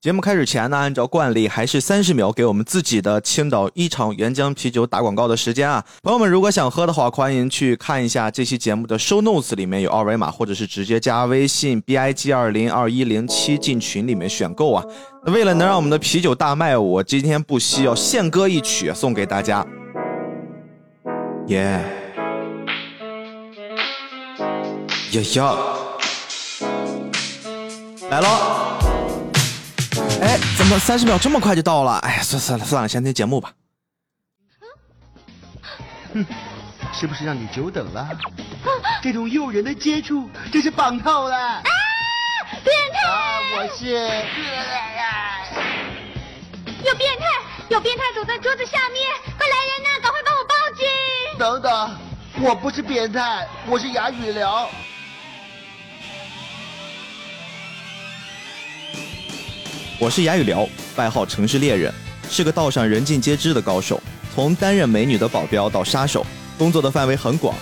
节目开始前呢，按照惯例还是三十秒给我们自己的青岛一厂原浆啤酒打广告的时间啊。朋友们，如果想喝的话，欢迎去看一下这期节目的 show notes 里面有二维码，或者是直接加微信 b i g 二零二一零七进群里面选购啊。为了能让我们的啤酒大卖，我今天不惜要献歌一曲送给大家。耶，呀呀，来喽！哎，怎么三十秒这么快就到了？哎呀，算算了算了，先听节目吧。哼，是不是让你久等了？这种诱人的接触真是棒透了！啊，变态！啊，我是。有变态！有变态躲在桌子下面！快来人呐，赶快帮我报警！等等，我不是变态，我是哑语聊。我是哑语聊，外号城市猎人，是个道上人尽皆知的高手。从担任美女的保镖到杀手，工作的范围很广。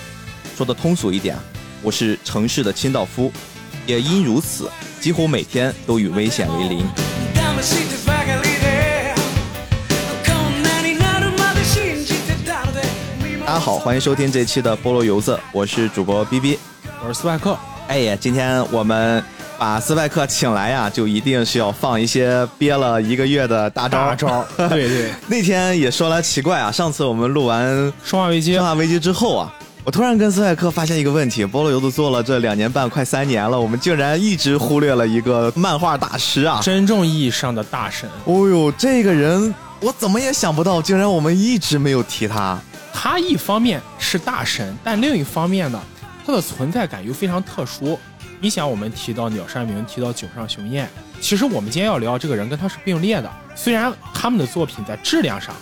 说的通俗一点，我是城市的清道夫。也因如此，几乎每天都与危险为邻。大家好，欢迎收听这期的菠萝油子，我是主播 B B，我是斯派克。哎呀，今天我们。把斯派克请来呀，就一定是要放一些憋了一个月的大招。大招，对对。那天也说来奇怪啊，上次我们录完《生化危机》《生化危机》之后啊，我突然跟斯派克发现一个问题：菠萝油子做了这两年半，快三年了，我们竟然一直忽略了一个漫画大师啊，真正意义上的大神。哦呦，这个人我怎么也想不到，竟然我们一直没有提他。他一方面是大神，但另一方面呢，他的存在感又非常特殊。你想，我们提到鸟山明，提到井上雄彦，其实我们今天要聊这个人跟他是并列的。虽然他们的作品在质量上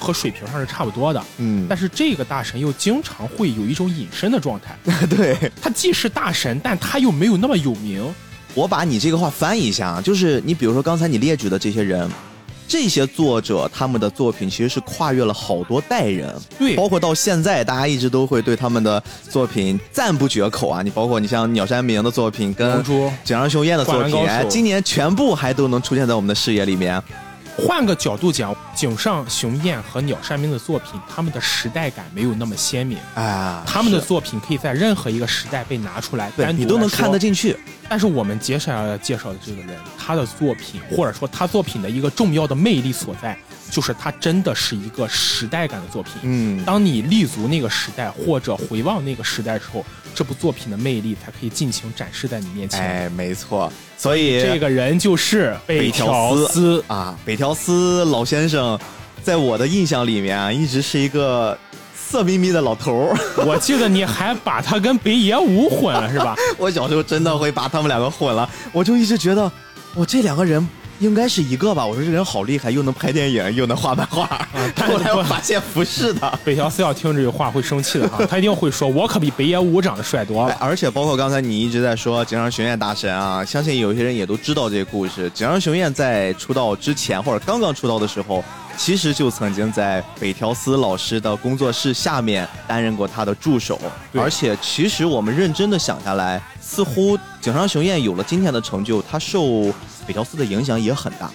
和水平上是差不多的，嗯，但是这个大神又经常会有一种隐身的状态。对他既是大神，但他又没有那么有名。我把你这个话翻译一下啊，就是你比如说刚才你列举的这些人。这些作者他们的作品其实是跨越了好多代人，对，包括到现在，大家一直都会对他们的作品赞不绝口啊。你包括你像鸟山明的作品，跟井上雄彦的作品，今年全部还都能出现在我们的视野里面。换个角度讲，井上雄彦和鸟山明的作品，他们的时代感没有那么鲜明啊。他们的作品可以在任何一个时代被拿出来，对你都能看得进去。但是我们接下来要介绍的这个人，他的作品或者说他作品的一个重要的魅力所在。就是他真的是一个时代感的作品。嗯，当你立足那个时代或者回望那个时代之后，这部作品的魅力才可以尽情展示在你面前。哎，没错。所以这个人就是北条司啊，北条司老先生，在我的印象里面啊，一直是一个色眯眯的老头儿。我记得你还把他跟北野武混了，是吧？我小时候真的会把他们两个混了，我就一直觉得，我这两个人。应该是一个吧，我说这人好厉害，又能拍电影，又能画漫画。后来我发现不是的，北条司要听这句话会生气的哈，他一定会说，我可比北野武长得帅多了。而且包括刚才你一直在说井上雄彦大神啊，相信有些人也都知道这个故事。井上雄彦在出道之前或者刚刚出道的时候，其实就曾经在北条司老师的工作室下面担任过他的助手。而且其实我们认真的想下来，似乎井上雄彦有了今天的成就，他受。北条司的影响也很大，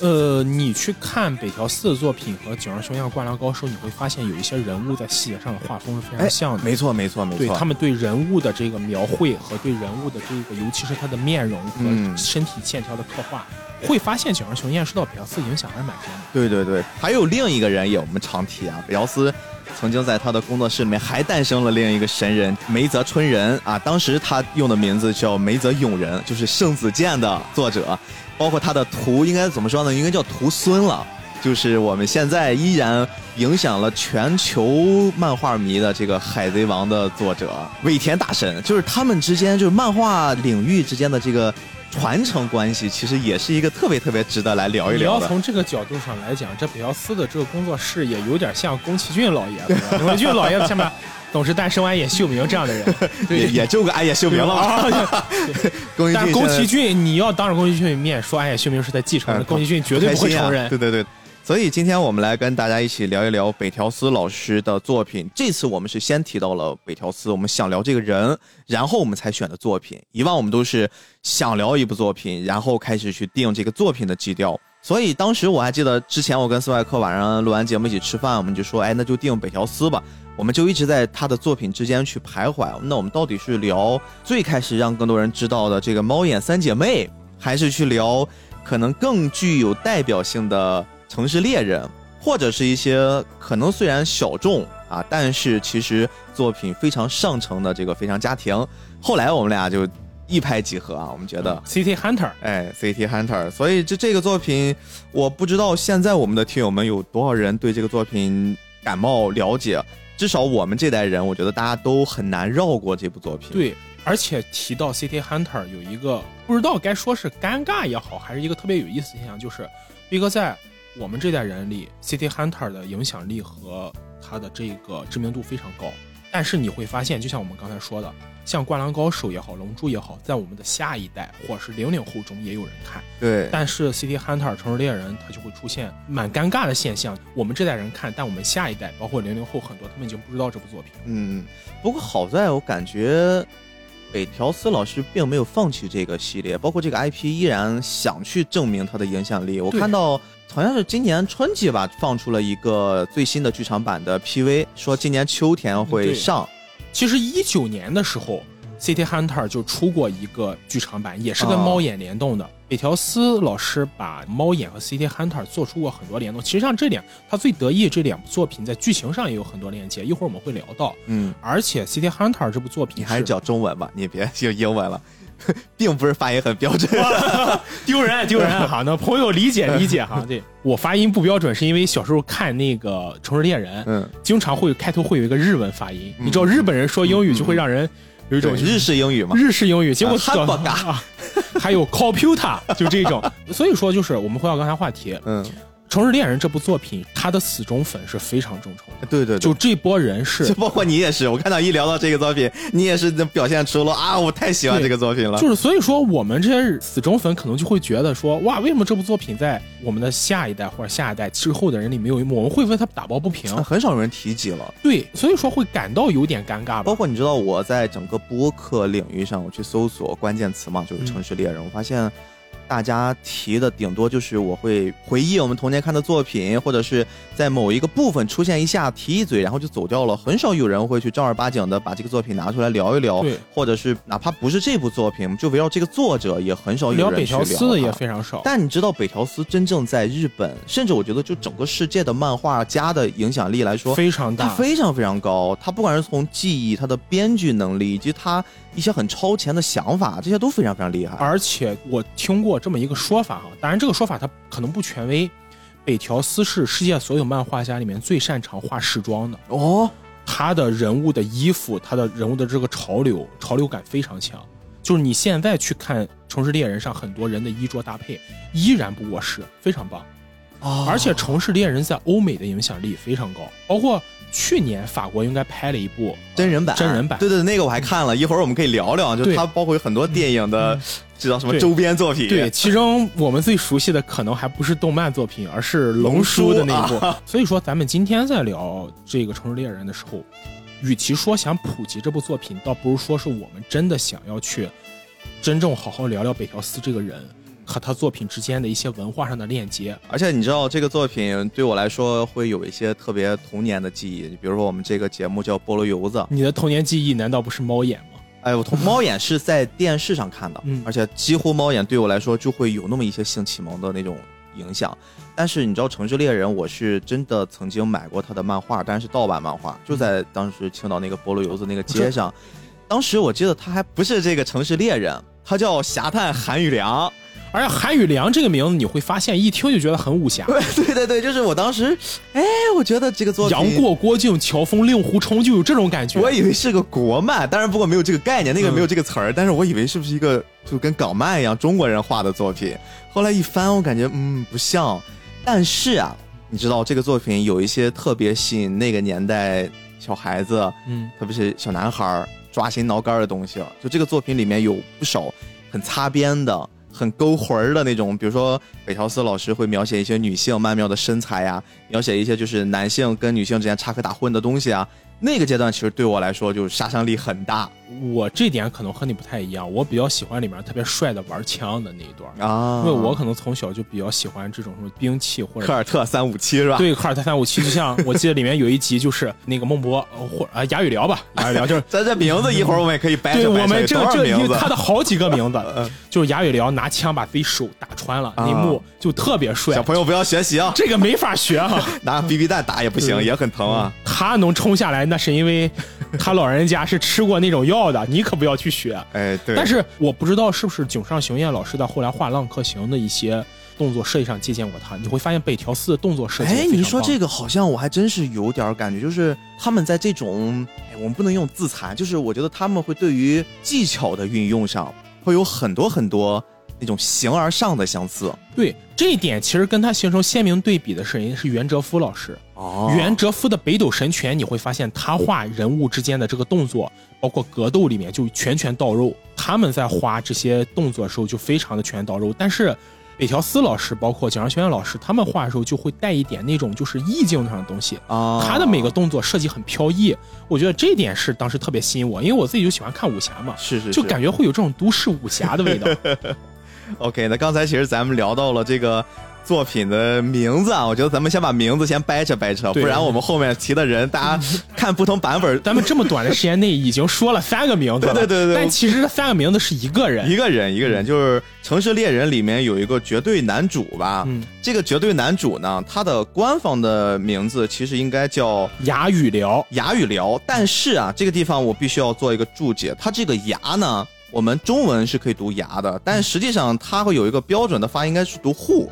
呃，你去看北条司的作品和井上雄彦《灌篮高手》，你会发现有一些人物在细节上的画风是非常像的。没错，没错，没错。对他们对人物的这个描绘和对人物的这个，尤其是他的面容和身体线条的刻画，会发现井上雄彦受到北条司影响还是蛮深的。对对对，还有另一个人也我们常提啊，北条司。曾经在他的工作室里面还诞生了另一个神人梅泽春人啊，当时他用的名字叫梅泽永人，就是圣子剑的作者，包括他的徒应该怎么说呢？应该叫徒孙了，就是我们现在依然影响了全球漫画迷的这个海贼王的作者尾田大神，就是他们之间就是漫画领域之间的这个。传承关系其实也是一个特别特别值得来聊一聊的。你要从这个角度上来讲，这北奥斯的这个工作室也有点像宫崎骏老爷子。宫崎骏老爷子下面总是诞生完也秀明这样的人，也也就个安野秀明了。但宫崎骏，你要当着宫崎骏面说安野秀明是在继承，宫崎骏绝对不会承认。对对对。所以今天我们来跟大家一起聊一聊北条司老师的作品。这次我们是先提到了北条司，我们想聊这个人，然后我们才选的作品。以往我们都是想聊一部作品，然后开始去定这个作品的基调。所以当时我还记得，之前我跟斯外克晚上录完节目一起吃饭，我们就说，哎，那就定北条司吧。我们就一直在他的作品之间去徘徊。那我们到底是聊最开始让更多人知道的这个猫眼三姐妹，还是去聊可能更具有代表性的？城市猎人，或者是一些可能虽然小众啊，但是其实作品非常上乘的这个非常家庭。后来我们俩就一拍即合啊，我们觉得 City Hunter，哎，City Hunter。所以这这个作品，我不知道现在我们的听友们有多少人对这个作品感冒了解。至少我们这代人，我觉得大家都很难绕过这部作品。对，而且提到 City Hunter，有一个不知道该说是尴尬也好，还是一个特别有意思的现象，就是威哥在。我们这代人里，City Hunter 的影响力和他的这个知名度非常高。但是你会发现，就像我们刚才说的，像《灌篮高手》也好，《龙珠》也好，在我们的下一代或者是零零后中也有人看。对。但是 City Hunter 城市猎人，它就会出现蛮尴尬的现象。我们这代人看，但我们下一代，包括零零后很多，他们已经不知道这部作品。嗯。不过好在我感觉。北条司老师并没有放弃这个系列，包括这个 IP 依然想去证明它的影响力。我看到好像是今年春季吧，放出了一个最新的剧场版的 PV，说今年秋天会上。其实一九年的时候。City Hunter 就出过一个剧场版，也是跟猫眼联动的。北条司老师把猫眼和 City Hunter 做出过很多联动。其实像这点，他最得意这两部作品在剧情上也有很多链接，一会儿我们会聊到。嗯，而且 City Hunter 这部作品，你还是讲中文吧，你别用英文了，并不是发音很标准，丢人丢人 哈。那朋友理解理解哈。对我发音不标准，是因为小时候看那个城市猎人，嗯，经常会开头会有一个日文发音，你知道日本人说英语就会让人。有一种日式英语嘛，日式英语，结果哈巴嘎，还有 computer，就这种，所以说就是我们回到刚才话题，嗯。《城市猎人》这部作品，他的死忠粉是非常重的。对对，就这波人是，就包括你也是。我看到一聊到这个作品，你也是表现出了啊，我太喜欢这个作品了。就是所以说，我们这些死忠粉可能就会觉得说，哇，为什么这部作品在我们的下一代或者下一代之后的人里没有？我们会为他打抱不平，很少有人提及了。对，所以说会感到有点尴尬。包括你知道，我在整个播客领域上，我去搜索关键词嘛，就是《城市猎人》，我发现。大家提的顶多就是我会回忆我们童年看的作品，或者是在某一个部分出现一下提一嘴，然后就走掉了。很少有人会去正儿八经的把这个作品拿出来聊一聊，或者是哪怕不是这部作品，就围绕这个作者也很少有人去聊。北条司的也非常少。但你知道北条司真正在日本，甚至我觉得就整个世界的漫画家的影响力来说非常大，非常非常高。他不管是从记忆、他的编剧能力以及他。一些很超前的想法，这些都非常非常厉害。而且我听过这么一个说法哈，当然这个说法它可能不权威。北条司是世界所有漫画家里面最擅长画时装的哦，他的人物的衣服，他的人物的这个潮流，潮流感非常强。就是你现在去看《城市猎人》上很多人的衣着搭配，依然不过时，非常棒。而且《城市猎人》在欧美的影响力非常高，包括。去年法国应该拍了一部真人版，真人版，对对，那个我还看了一会儿，我们可以聊聊，就它包括有很多电影的，这叫什么周边作品。对，其中我们最熟悉的可能还不是动漫作品，而是龙叔的那一部。所以说，咱们今天在聊这个《城市猎人》的时候，与其说想普及这部作品，倒不如说是我们真的想要去真正好好聊聊北条司这个人。和他作品之间的一些文化上的链接，而且你知道这个作品对我来说会有一些特别童年的记忆，比如说我们这个节目叫菠萝油子，你的童年记忆难道不是猫眼吗？哎，我从猫眼是在电视上看的，而且几乎猫眼对我来说就会有那么一些性启蒙的那种影响。但是你知道城市猎人，我是真的曾经买过他的漫画，但是盗版漫画，就在当时青岛那个菠萝油子那个街上。当时我记得他还不是这个城市猎人，他叫侠探韩宇良。而且韩宇良这个名字，你会发现一听就觉得很武侠。对对对，就是我当时，哎，我觉得这个作品杨过、郭靖、乔峰、令狐冲就有这种感觉。我以为是个国漫，当然不过没有这个概念，那个没有这个词儿。但是我以为是不是一个就跟港漫一样中国人画的作品。后来一翻，我感觉嗯不像。但是啊，你知道这个作品有一些特别吸引那个年代小孩子，嗯，特别是小男孩抓心挠肝的东西。就这个作品里面有不少很擦边的。很勾魂儿的那种，比如说北条司老师会描写一些女性曼妙的身材呀，描写一些就是男性跟女性之间插科打诨的东西啊。那个阶段其实对我来说就是杀伤力很大我这点可能和你不太一样，我比较喜欢里面特别帅的玩枪的那一段，啊因为我可能从小就比较喜欢这种什么兵器或者科尔特三五七是吧？对，科尔特三五七，就像 我记得里面有一集就是那个孟波呃或啊雅语聊吧，雅语聊就是 咱这名字一会儿我们也可以掰对我们这这因为？他的好几个名字，就是雅语聊拿枪把自己手打穿了，那幕就特别帅小。朋友不要学习啊，这个没法学哈、拿 BB 弹打也不行，也很疼啊。他能冲下来，那是因为 他老人家是吃过那种药的，你可不要去学。哎，对。但是我不知道是不是井上雄彦老师在后来画《浪客行》的一些动作设计上借鉴过他，你会发现北条司的动作设计哎，你说这个，好像我还真是有点感觉，就是他们在这种，哎，我们不能用自残，就是我觉得他们会对于技巧的运用上会有很多很多那种形而上的相似。对这一点其实跟他形成鲜明对比的是人是袁哲夫老师。哦袁哲夫的北斗神拳，你会发现他画人物之间的这个动作，包括格斗里面就拳拳到肉。他们在画这些动作的时候就非常的拳拳到肉，但是北条司老师，包括井上雄彦老师，他们画的时候就会带一点那种就是意境上的东西。啊，他的每个动作设计很飘逸，我觉得这一点是当时特别吸引我，因为我自己就喜欢看武侠嘛，是是就感觉会有这种都市武侠的味道。OK，那刚才其实咱们聊到了这个作品的名字啊，我觉得咱们先把名字先掰扯掰扯，不然我们后面提的人，大家 看不同版本，咱们这么短的时间内已经说了三个名字了，对对对对但其实这三个名字是一个人一。个人一个人，就是《城市猎人》里面有一个绝对男主吧，嗯这个绝对男主呢，他的官方的名字其实应该叫哑语聊，哑语聊，但是啊，这个地方我必须要做一个注解，他这个牙呢，我们中文是可以读牙的，但实际上它会有一个标准的发音，应该是读护，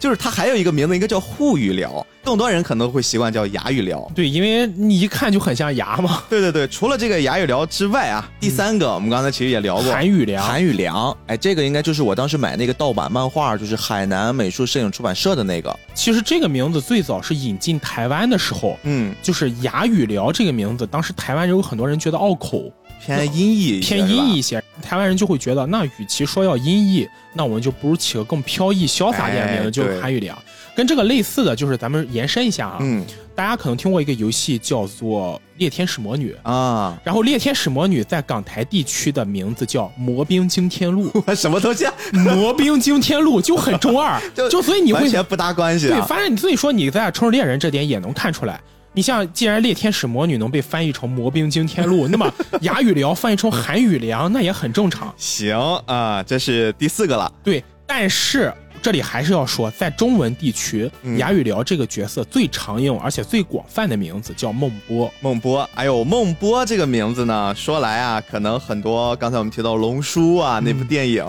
就是它还有一个名字应该叫护语聊，更多人可能会习惯叫牙语聊。对，因为你一看就很像牙嘛。对对对，除了这个牙语聊之外啊，第三个、我们刚才其实也聊过，韩语良韩语良，哎，这个应该就是我当时买那个盗版漫画，就是海南美术摄影出版社的那个，其实这个名字最早是引进台湾的时候，嗯，就是牙语聊这个名字，当时台湾人有很多人觉得拗口，偏音译一些，偏音译一些，台湾人就会觉得，那与其说要音译，那我们就不如起个更飘逸潇洒点的名字，哎就是韩语里啊。跟这个类似的就是咱们延伸一下啊，嗯大家可能听过一个游戏叫做《猎天使魔女》。啊，然后，《猎天使魔女》在港台地区的名字叫《魔兵惊天录》，什么东西啊？《魔兵惊天录》就很中二，就就所以你会完全不搭关系对，啊。反正你所以说你在《城市猎人》这点也能看出来。你像，既然猎天使魔女能被翻译成魔兵惊天录，那么哑语聊翻译成韩语良，那也很正常。行啊，这是第四个了。对，但是这里还是要说，在中文地区，嗯哑语聊这个角色最常用而且最广泛的名字叫孟波。孟波，哎呦，孟波这个名字呢，说来啊，可能很多刚才我们提到《龙叔》啊那部电影，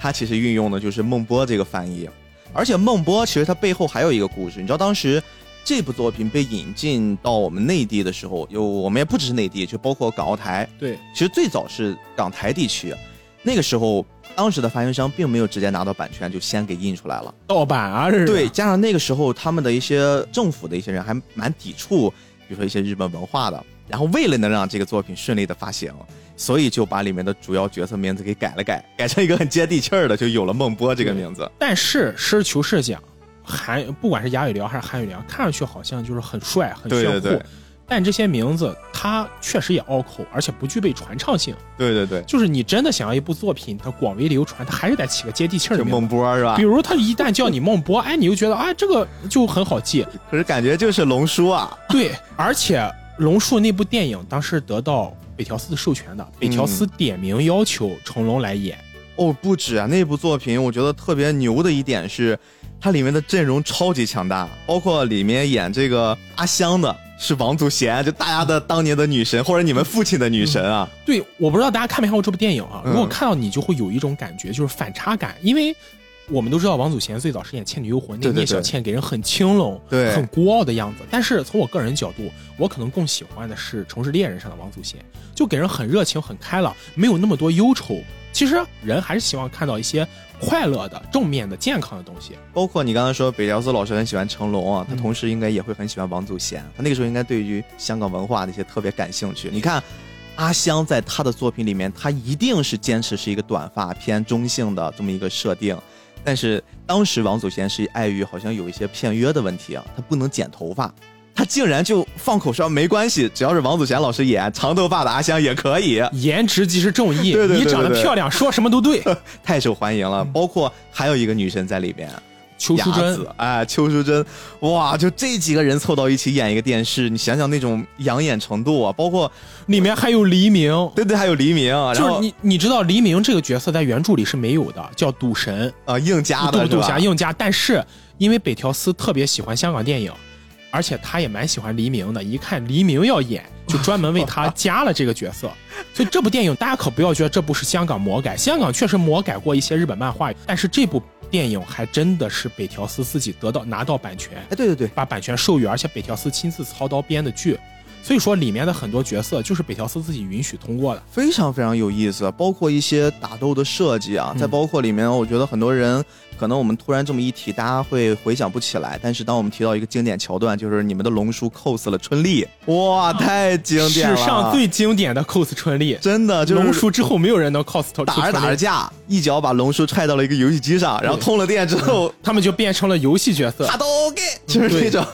它其实运用的就是孟波这个翻译。而且孟波其实他背后还有一个故事，你知道当时这部作品被引进到我们内地的时候，有我们也不只是内地，就包括港澳台，对，其实最早是港台地区，那个时候当时的发行商并没有直接拿到版权，就先给印出来了。盗版啊，这是对，加上那个时候他们的一些政府的一些人还蛮抵触，比如说一些日本文化的。然后为了能让这个作品顺利的发行，所以就把里面的主要角色名字给改了改，改成一个很接地气儿的，就有了孟波这个名字。但是实事求是讲，韩不管是哑语聊还是韩语聊，看上去好像就是很帅、很炫酷。对对对但这些名字它确实也拗口，而且不具备传唱性。对对对，就是你真的想要一部作品它广为流传，它还是得起个接地气儿的名字。孟波是吧比？如他一旦叫你孟波，哎，你就觉得哎，这个就很好记。可是感觉就是龙叔啊，对，而且龙叔那部电影当时得到北条司的授权的，北条司点名要求成龙来演。哦，不止啊！那部作品我觉得特别牛的一点是，它里面的阵容超级强大，包括里面演这个阿香的是王祖贤，就大家的当年的女神，或者你们父亲的女神啊。对，我不知道大家看没看过这部电影啊？嗯如果看到你就会有一种感觉，就是反差感，因为。我们都知道王祖贤最早是演《倩女幽魂》，那对对聂小倩给人很清冷、对很孤傲的样子。但是从我个人角度，我可能更喜欢的是《城市猎人》上的王祖贤，就给人很热情、很开朗，没有那么多忧愁。其实人还是希望看到一些快乐的、正面的、健康的东西。包括你刚才说北条司老师很喜欢成龙啊，他嗯同时应该也会很喜欢王祖贤。他那个时候应该对于香港文化的一些特别感兴趣。你看，阿香在他的作品里面，他一定是坚持是一个短发偏中性的这么一个设定。但是当时王祖贤是碍于好像有一些片约的问题啊，他不能剪头发，他竟然就放口说没关系，只要是王祖贤老师演长头发的阿香也可以，颜值即是正义，对对对你长得漂亮，说什么都对。太受欢迎了。包括还有一个女生在里边，邱淑贞子，哎，邱淑贞，哇，就这几个人凑到一起演一个电视，你想想那种养眼程度啊，包括里面还有黎明，对对，还有黎明，然后就是你你知道黎明这个角色在原著里是没有的，叫赌神，啊硬加的是吧杜杜侠？硬加。但是因为北条司特别喜欢香港电影，而且他也蛮喜欢黎明的，一看黎明要演，就专门为他加了这个角色。所以这部电影大家可不要觉得这部是香港魔改，香港确实魔改过一些日本漫画，但是这部电影还真的是北条司自己得到拿到版权，哎，对对对，把版权授予，而且北条司亲自操刀编的剧。所以说里面的很多角色就是北条司自己允许通过的。非常非常有意思，包括一些打斗的设计啊，再包括里面，我觉得很多人可能我们突然这么一提，大家会回想不起来。但是当我们提到一个经典桥段，就是你们的龙叔 cos 了春丽，哇，太经典了！史上最经典的 cos 春丽，真的就是龙叔之后没有人能 cos 出打着，打着架，一脚把龙叔踹到了一个游戏机上，然后通了电之后，他们就变成了游戏角色他。都给，就是那种，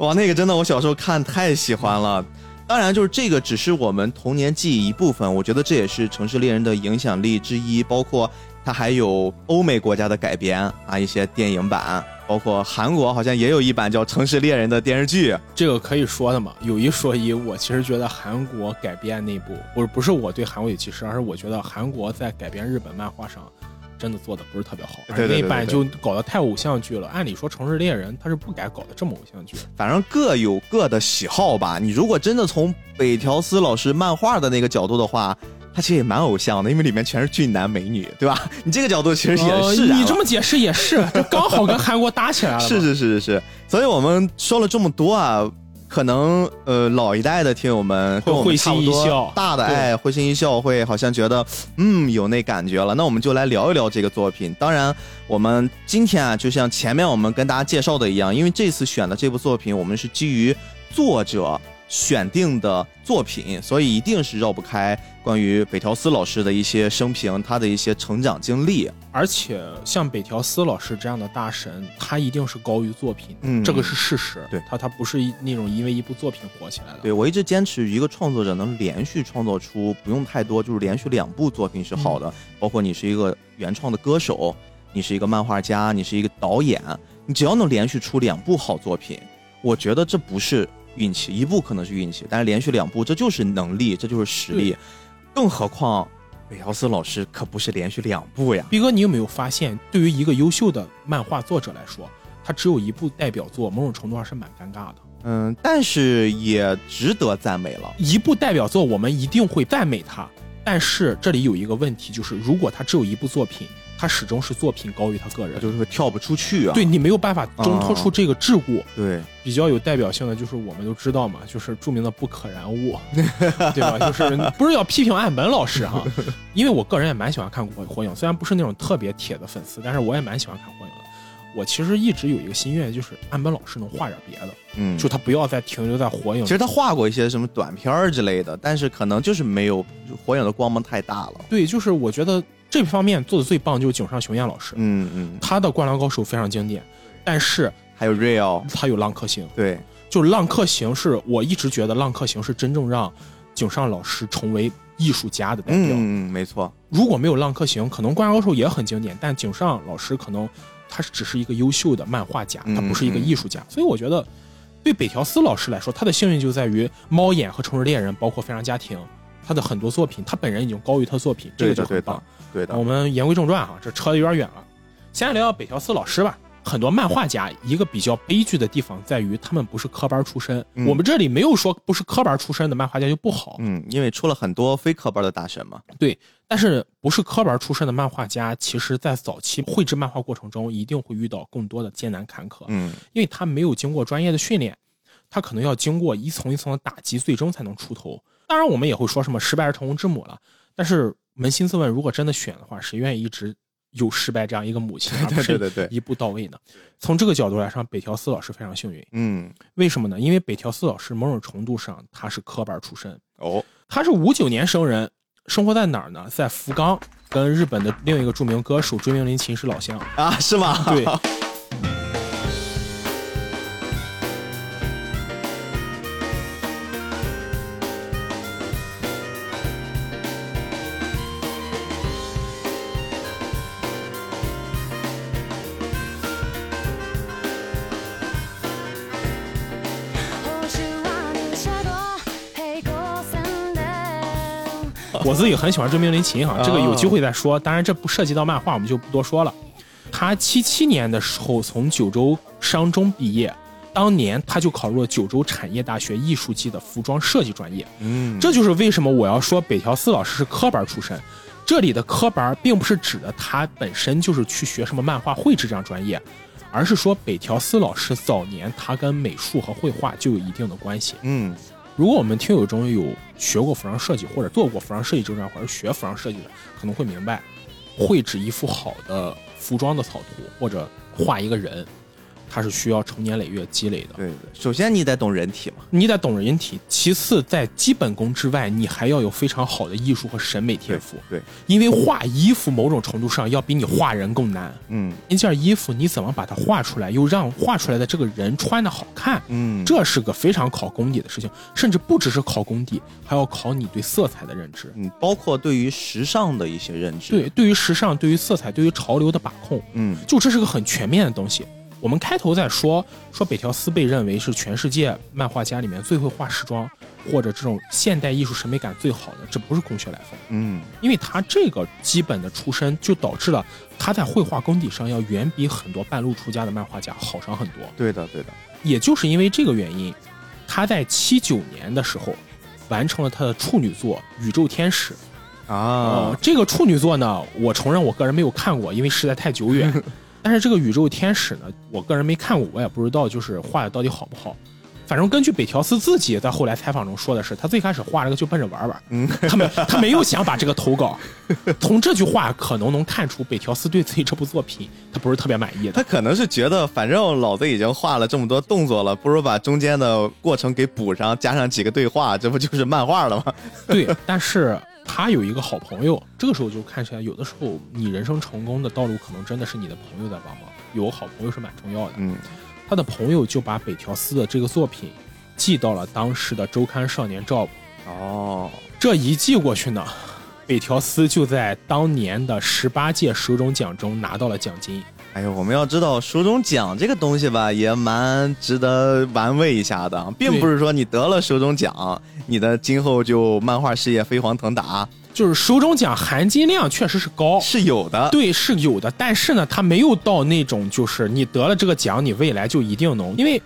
哇，那个真的我小时候看太喜欢了。当然，就是这个只是我们童年记忆一部分，我觉得这也是《城市猎人》的影响力之一。包括它还有欧美国家的改编啊，一些电影版，包括韩国好像也有一版叫《城市猎人》的电视剧。这个可以说的嘛，有一说一，我其实觉得韩国改编那部，不是不是我对韩国有歧视，而是我觉得韩国在改编日本漫画上。真的做的不是特别好，那版就搞得太偶像剧了。按理说《城市猎人》他是不该搞的这么偶像剧。反正各有各的喜好吧。你如果真的从北条司老师漫画的那个角度的话，他其实也蛮偶像的，因为里面全是俊男美女，对吧？你这个角度其实也呃是、啊你这么解释也是，这刚好跟韩国搭起来了。是是是是是，所以我们说了这么多啊，可能呃老一代的听友们跟我们会差不多大的爱会心一笑，会好像觉得嗯有那感觉了。那我们就来聊一聊这个作品。当然，我们今天啊，就像前面我们跟大家介绍的一样，因为这次选的这部作品，我们是基于作者。选定的作品，所以一定是绕不开关于北条司老师的一些生平，他的一些成长经历。而且像北条司老师这样的大神，他一定是高于作品，嗯这个是事实。对他他不是一那种因为一部作品火起来的。对我一直坚持，一个创作者能连续创作出不用太多，就是连续两部作品是好的。包括你是一个原创的歌手，你是一个漫画家，你是一个导演，你只要能连续出两部好作品，我觉得这不是运气，一部可能是运气，但是连续两部这就是能力，这就是实力。更何况北条斯老师可不是连续两部呀。毕哥，你有没有发现，对于一个优秀的漫画作者来说，他只有一部代表作，某种程度上是蛮尴尬的。嗯，但是也值得赞美了。一部代表作，我们一定会赞美他。但是这里有一个问题，就是如果他只有一部作品，他始终是作品高于他个人，就是会跳不出去啊。对你没有办法挣脱出这个桎梏。对，比较有代表性的就是我们都知道嘛，就是著名的不可燃物，对吧？就是不是要批评岸本老师哈，因为我个人也蛮喜欢看火火影，虽然不是那种特别铁的粉丝，但是我也蛮喜欢看火影的。我其实一直有一个心愿，就是岸本老师能画点别的，嗯，就他不要再停留在火影。其实他画过一些什么短片儿之类的，但是可能就是没有火影的光芒太大了。对，就是我觉得这方面做的最棒就是井上雄彦老师，嗯嗯，他的《灌篮高手》非常经典，但是还有 Real，他有浪客行，对，就是浪客行是我一直觉得浪客行是真正让井上老师成为艺术家的代表。嗯嗯，没错，如果没有浪客行，可能《灌篮高手》也很经典，但井上老师可能他只是一个优秀的漫画家，嗯他不是一个艺术家。所以我觉得，对北条司老师来说，他的幸运就在于《猫眼》和《城市猎人》，包括《非常家庭》，他的很多作品，他本人已经高于他的作品，这个就很棒的。对的我。们言归正传啊，这扯得有点远了。先来聊聊北条司老师吧。很多漫画家一个比较悲剧的地方在于，他们不是科班出身。嗯我们这里没有说不是科班出身的漫画家就不好，嗯，因为出了很多非科班的大神嘛。对。但是不是科班出身的漫画家，其实在早期绘制漫画过程中，一定会遇到更多的艰难坎坷，嗯因为他没有经过专业的训练，他可能要经过一层一层的打击，最终才能出头。当然，我们也会说什么失败是成功之母了。但是扪心自问，如果真的选的话，谁愿意一直有失败这样一个母亲，而 不对对对一步到位呢？从这个角度来说，北条司老师非常幸运。嗯为什么呢？因为北条司老师某种程度上他是科班出身，哦，他是五九年生人，生活在哪儿呢？在福冈，跟日本的另一个著名歌手追名林琴是老乡。啊，是吗？对，自己很喜欢追名林琴哈，这个有哦机会再说。当然，这不涉及到漫画，我们就不多说了。他七七年的时候从九州商中毕业，当年他就考入了九州产业大学艺术系的服装设计专业。嗯，这就是为什么我要说北条司老师是科班出身。这里的科班并不是指的他本身就是去学什么漫画绘制这样专业，而是说北条司老师早年他跟美术和绘画就有一定的关系。嗯如果我们听友中有学过服装设计或者做过服装设计这专或者学服装设计的，可能会明白，绘制一幅好的服装的草图或者画一个人，它是需要成年累月积累的。对对，首先你得懂人体嘛。你得懂人体，其次在基本功之外，你还要有非常好的艺术和审美天赋。对，因为画衣服某种程度上要比你画人更难。嗯一件衣服你怎么把它画出来，又让画出来的这个人穿的好看，嗯，这是个非常考功底的事情，甚至不只是考功底，还要考你对色彩的认知。嗯，包括对于时尚的一些认知。对，，对于时尚，对于色彩，对于潮流的把控，嗯就这是个很全面的东西。我们开头在说说北条司被认为是全世界漫画家里面最会画时装或者这种现代艺术审美感最好的，这不是空穴来风，嗯因为他这个基本的出身就导致了他在绘画功底上要远比很多半路出家的漫画家好上很多。对的对的。也就是因为这个原因，他在七九年的时候完成了他的处女作《宇宙天使》。啊呃，，这个处女作呢，我承认我个人没有看过，因为实在太久远。但是这个宇宙天使呢，我个人没看过，我也不知道就是画的到底好不好。反正根据北条司自己在后来采访中说的是，他最开始画这个就奔着玩玩，嗯他没他没有想把这个投稿。从这句话可能能看出北条司对自己这部作品他不是特别满意的。他可能是觉得，反正老子已经画了这么多动作了，不如把中间的过程给补上，加上几个对话，这不就是漫画了吗？对，但是他有一个好朋友，这个时候就看起来，有的时候你人生成功的道路可能真的是你的朋友在帮忙，有个好朋友是蛮重要的。嗯他的朋友就把北条司的这个作品寄到了当时的周刊少年 Job，哦，这一寄过去呢，北条司就在当年的十八届手冢奖中拿到了奖金。哎呦，我们要知道手中奖这个东西吧，也蛮值得玩味一下的，并不是说你得了手中奖，你的今后就漫画事业飞黄腾达，就是手中奖含金量确实是高，是有的。对，是有的，但是呢，它没有到那种就是你得了这个奖，你未来就一定能，因为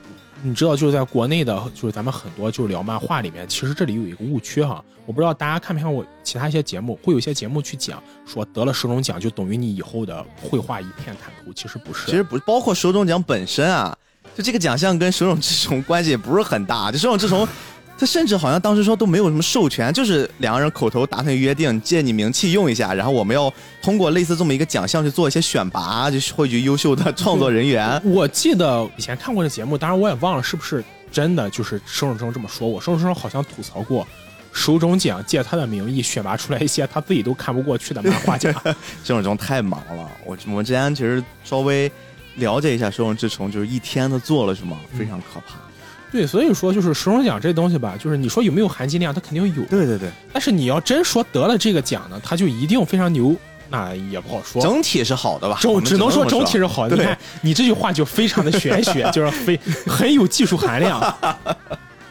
你知道，就是在国内的，就是咱们很多就是聊漫画里面，其实这里有一个误区哈，我不知道大家看没看过其他一些节目，会有一些节目去讲说得了手冢奖就等于你以后的绘画一片坦途，其实不是，其实不包括手冢奖本身啊，就这个奖项跟手冢治虫关系也不是很大。就手冢治虫，他甚至好像当时说都没有什么授权，就是两个人口头达成约定，借你名气用一下，然后我们要通过类似这么一个奖项去做一些选拔，就汇聚优秀的创作人员。我记得以前看过的节目，当然我也忘了是不是真的，就是手冢治虫这么说我。手冢治虫好像吐槽过，手冢奖借他的名义选拔出来一些他自己都看不过去的漫画家。手冢治虫太忙了，我我们之前其实稍微了解一下手冢治虫，就是一天他做了什么，非常可怕。对，所以说就是手冢奖这东西吧，就是你说有没有含金量，它肯定有。对对对，但是你要真说得了这个奖呢，它就一定非常牛，那也不好说。整体是好的吧？整只能说整体是好的。你对看你这句话就非常的玄学，就是非很有技术含量。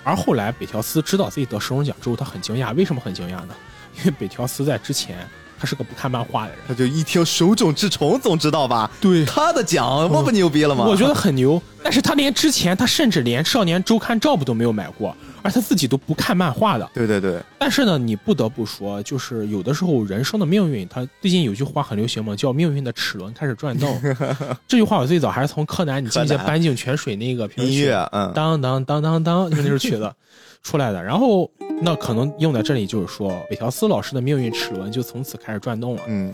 而后来北条司知道自己得手冢奖之后，他很惊讶。为什么很惊讶呢？因为北条司在之前他是个不看漫画的人。他就一听手冢治虫，总知道吧？对他的奖那不牛逼了吗？我觉得很牛，但是他连之前他甚至连少年周刊 Job 都没有买过，而他自己都不看漫画的。对对对，但是呢，你不得不说，就是有的时候人生的命运，他最近有句话很流行嘛，叫“命运的齿轮开始转动 ”。这句话我最早还是从柯南，你记不记得柯南坂井泉水那个音乐，嗯，当当当当当，就是那首曲子出来的。然后那可能用在这里就是说，北条司老师的命运齿轮就从此开始转动了。嗯，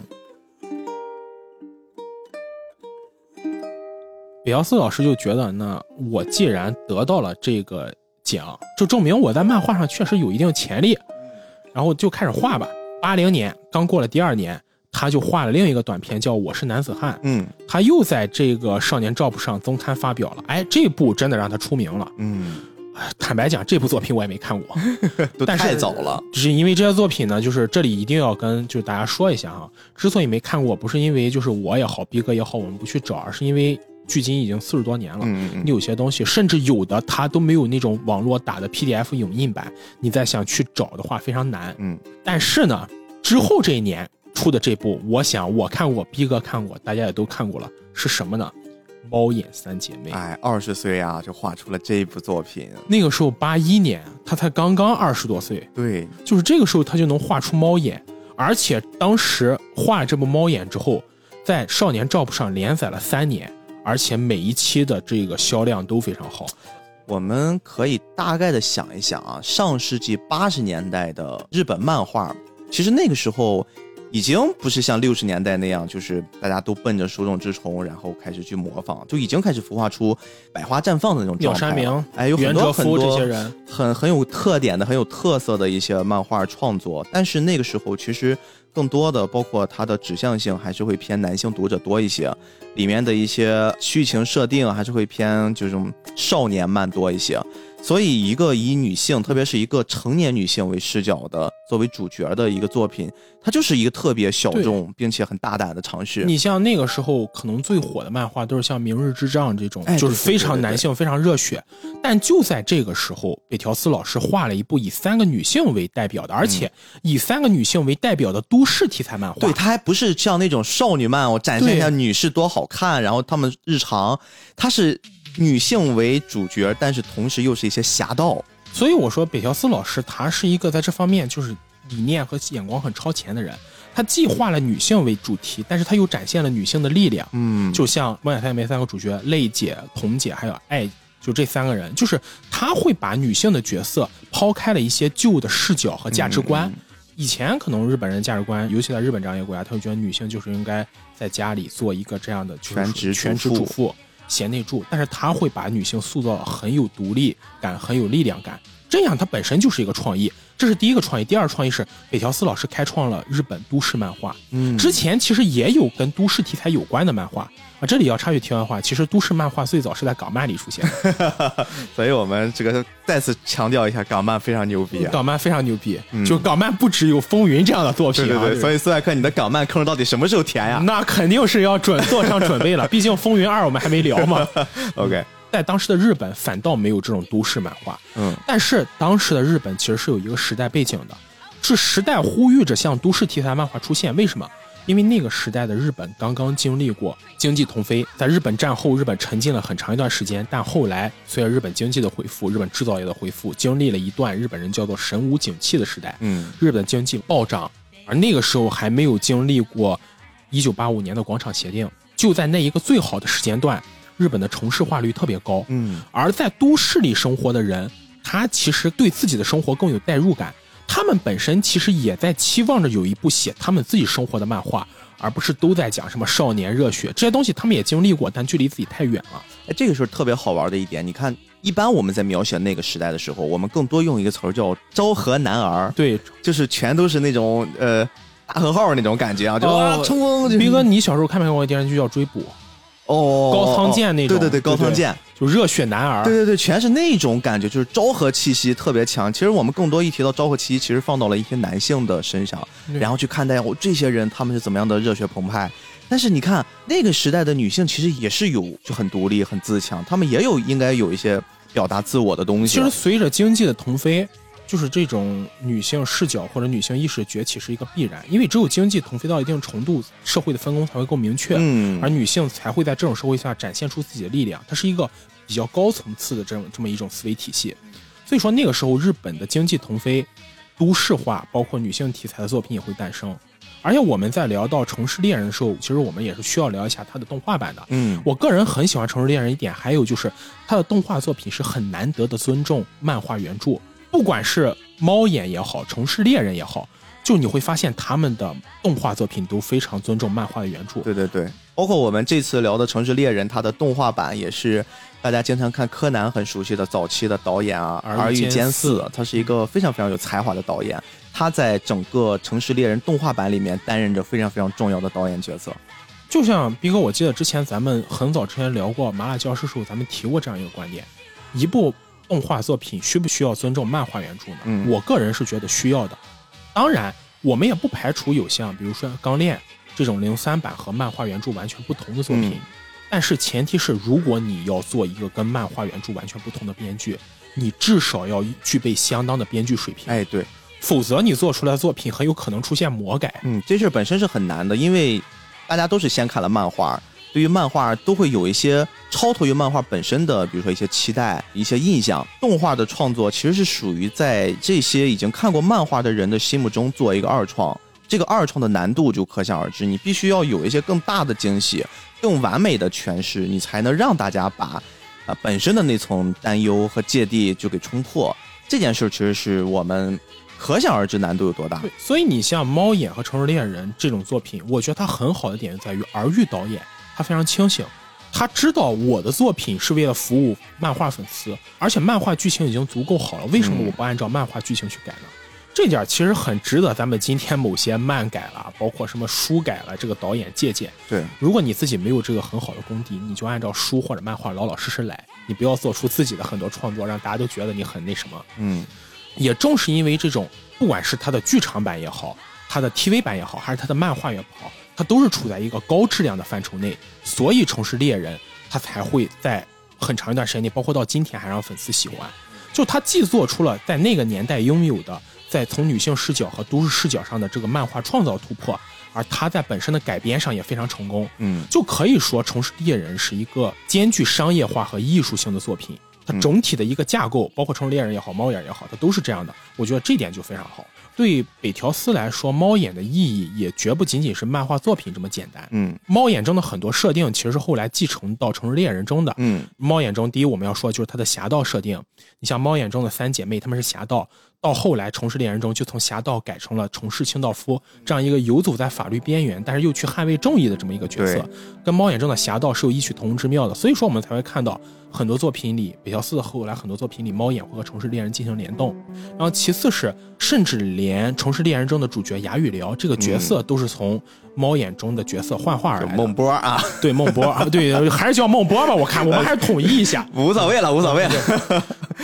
北条司老师就觉得，那我既然得到了这个奖，就证明我在漫画上确实有一定潜力。然后就开始画吧。八零年刚过了第二年，他就画了另一个短片叫《我是男子汉》，嗯他又在这个《少年 Jump》上增刊发表了。哎，这部真的让他出名了。嗯，坦白讲，这部作品我也没看过，都但是太早了。就是因为这些作品呢，就是这里一定要跟就是大家说一下哈，之所以没看过，不是因为就是我也好，逼哥也好，我们不去找，而是因为距今已经四十多年了。嗯嗯你有些东西，甚至有的它都没有那种网络打的 PDF 影印版，你再想去找的话非常难。嗯，但是呢，之后这一年出的这部，我想我看过，逼哥看过，大家也都看过了，是什么呢？猫眼三姐妹。哎，二十岁啊，就画出了这一部作品。那个时候八一年，他才刚刚二十多岁，对，就是这个时候他就能画出猫眼，而且当时画这部猫眼之后，在《少年 Jump》上连载了三年，而且每一期的这个销量都非常好。我们可以大概的想一想啊，上世纪八十年代的日本漫画，其实那个时候已经不是像六十年代那样，就是大家都奔着手冢治虫，然后开始去模仿，就已经开始孵化出百花绽放的那种鸟状态了。山明、哎，有很多很多这些人，很很有特点的、很有特色的一些漫画创作，但是那个时候其实更多的，包括它的指向性还是会偏男性读者多一些，里面的一些剧情设定还是会偏就是少年漫多一些。所以，一个以女性，特别是一个成年女性为视角的作为主角的一个作品，它就是一个特别小众并且很大胆的尝试。你像那个时候可能最火的漫画都是像《明日之杖》这种，哎就是非对对对对常男性、非常热血。但就在这个时候，北条司老师画了一部以三个女性为代表的，而且以三个女性为代表的都市题材漫画。对，它还不是像那种少女漫，我展现一下女士多好看，然后她们日常，它是女性为主角，但是同时又是一些侠盗。所以我说北条司老师他是一个在这方面就是理念和眼光很超前的人。他既画了女性为主题，但是他又展现了女性的力量。嗯，就像《猫眼三姐妹》三个主角泪姐、童姐还有爱，就这三个人，就是他会把女性的角色抛开了一些旧的视角和价值观。嗯以前可能日本人价值观，尤其在日本这样一个国家，他会觉得女性就是应该在家里做一个这样的就是全职主全职妇主妇、贤内助，但是他会把女性塑造很有独立感、很有力量感，这样它本身就是一个创意。这是第一个创意，第二创意是北条司老师开创了日本都市漫画。嗯之前其实也有跟都市题材有关的漫画啊。这里要插句题外话，其实都市漫画最早是在港漫里出现的，所以我们这个再次强调一下，港漫非常牛逼啊！港漫非常牛逼，嗯就港漫不只有《风云》这样的作品啊。对对对，所以以苏亚克，你的港漫坑到底什么时候填呀那肯定是要准做上准备了，毕竟《风云二》我们还没聊嘛。OK，在当时的日本反倒没有这种都市漫画，嗯但是当时的日本其实是有一个时代背景的，是时代呼吁着向都市题材漫画出现。为什么？因为那个时代的日本刚刚经历过经济腾飞，在日本战后，日本沉浸了很长一段时间，但后来随着日本经济的恢复，日本制造业的恢复，经历了一段日本人叫做神武景气的时代，嗯日本经济暴涨，而那个时候还没有经历过一九八五年的广场协定，就在那一个最好的时间段，日本的城市化率特别高，嗯而在都市里生活的人，他其实对自己的生活更有代入感。他们本身其实也在期望着有一部写他们自己生活的漫画，而不是都在讲什么少年热血这些东西，他们也经历过，但距离自己太远了。哎，这个是特别好玩的一点。你看，一般我们在描写那个时代的时候，我们更多用一个词儿叫“昭和男儿对，”，就是全都是那种呃大和号那种感觉啊，就哦啊冲！斌哥，你小时候看没看过电视剧叫《追捕》？哦，高仓健那种对对对，高仓健，就热血男儿。对对对，全是那种感觉，就是昭和气息特别强。其实我们更多一提到昭和气息，其实放到了一些男性的身上，然后去看待哦这些人他们是怎么样的热血澎湃。但是你看那个时代的女性，其实也是有就很独立、很自强，她们也有应该有一些表达自我的东西。其实随着经济的腾飞，就是这种女性视角或者女性意识崛起是一个必然，因为只有经济腾飞到一定程度，社会的分工才会更明确，嗯而女性才会在这种社会下展现出自己的力量。它是一个比较高层次的这种这么一种思维体系。所以说那个时候日本的经济腾飞、都市化，包括女性题材的作品也会诞生。而且我们在聊到《城市猎人》的时候，其实我们也是需要聊一下它的动画版的。嗯，我个人很喜欢《城市猎人》一点，还有就是它的动画作品是很难得的尊重漫画原著，不管是猫眼也好，《城市猎人》也好，就你会发现他们的动画作品都非常尊重漫画的原著。对对对，包括我们这次聊的《城市猎人》，它的动画版也是大家经常看柯南很熟悉的早期的导演啊，儿儿玉玉坚四，他是一个非常非常有才华的导演。他在整个《城市猎人》动画版里面担任着非常非常重要的导演角色。就像斌哥，我记得之前咱们很早之前聊过《麻辣教师》时候，咱们提过这样一个观点：一部动画作品需不需要尊重漫画原著呢？嗯我个人是觉得需要的。当然，我们也不排除有像比如说《钢炼》这种零三版和漫画原著完全不同的作品，嗯但是前提是，如果你要做一个跟漫画原著完全不同的编剧，你至少要具备相当的编剧水平，哎，对，否则你做出来的作品很有可能出现魔改。嗯，这事儿本身是很难的，因为大家都是先看了漫画，对于漫画都会有一些超脱于漫画本身的，比如说一些期待、一些印象。动画的创作其实是属于在这些已经看过漫画的人的心目中做一个二创，这个二创的难度就可想而知。你必须要有一些更大的惊喜、更完美的诠释，你才能让大家把啊、本身的那层担忧和芥蒂就给冲破。这件事其实是我们可想而知难度有多大。所以你像《猫眼》和《城市猎人》这种作品，我觉得它很好的点在于儿玉导演他非常清醒，他知道我的作品是为了服务漫画粉丝，而且漫画剧情已经足够好了，为什么嗯我不按照漫画剧情去改呢？这点其实很值得咱们今天某些漫改了，包括什么书改了，这个导演借鉴。对，如果你自己没有这个很好的功底，你就按照书或者漫画老老实实来，你不要做出自己的很多创作，让大家都觉得你很那什么。嗯。也正是因为这种，不管是它的剧场版也好，它的 TV 版也好，还是它的漫画也好，它都是处在一个高质量的范畴内，所以《城市猎人》它才会在很长一段时间内，包括到今天还让粉丝喜欢。就它既做出了在那个年代拥有的，在从女性视角和都市视角上的这个漫画创造突破，而它在本身的改编上也非常成功。嗯就可以说《城市猎人》是一个兼具商业化和艺术性的作品。它整体的一个架构，包括《城市猎人》也好，《猫眼》也好，它都是这样的。我觉得这点就非常好。对北条司来说，《猫眼》的意义也绝不仅仅是漫画作品这么简单。嗯猫眼中的很多设定其实是后来继承到《城市猎人》中的。嗯猫眼中，第一我们要说的就是它的侠盗设定。你像猫眼中的三姐妹，她们是侠盗，到后来《城市猎人》中就从侠盗改成了城市清道夫这样一个游走在法律边缘，但是又去捍卫正义的这么一个角色，跟猫眼中的侠盗是有异曲同工之妙的。所以说，我们才会看到很多作品里，北条司的后来很多作品里，猫眼会和城市猎人进行联动。然后其次是，甚至连《城市猎人》中的主角雅语聊这个角色都是从猫眼中的角色幻化而来孟波啊，对孟波啊，对，还是叫孟波吧。我看我们还是统一一下。无所谓了，无所谓了。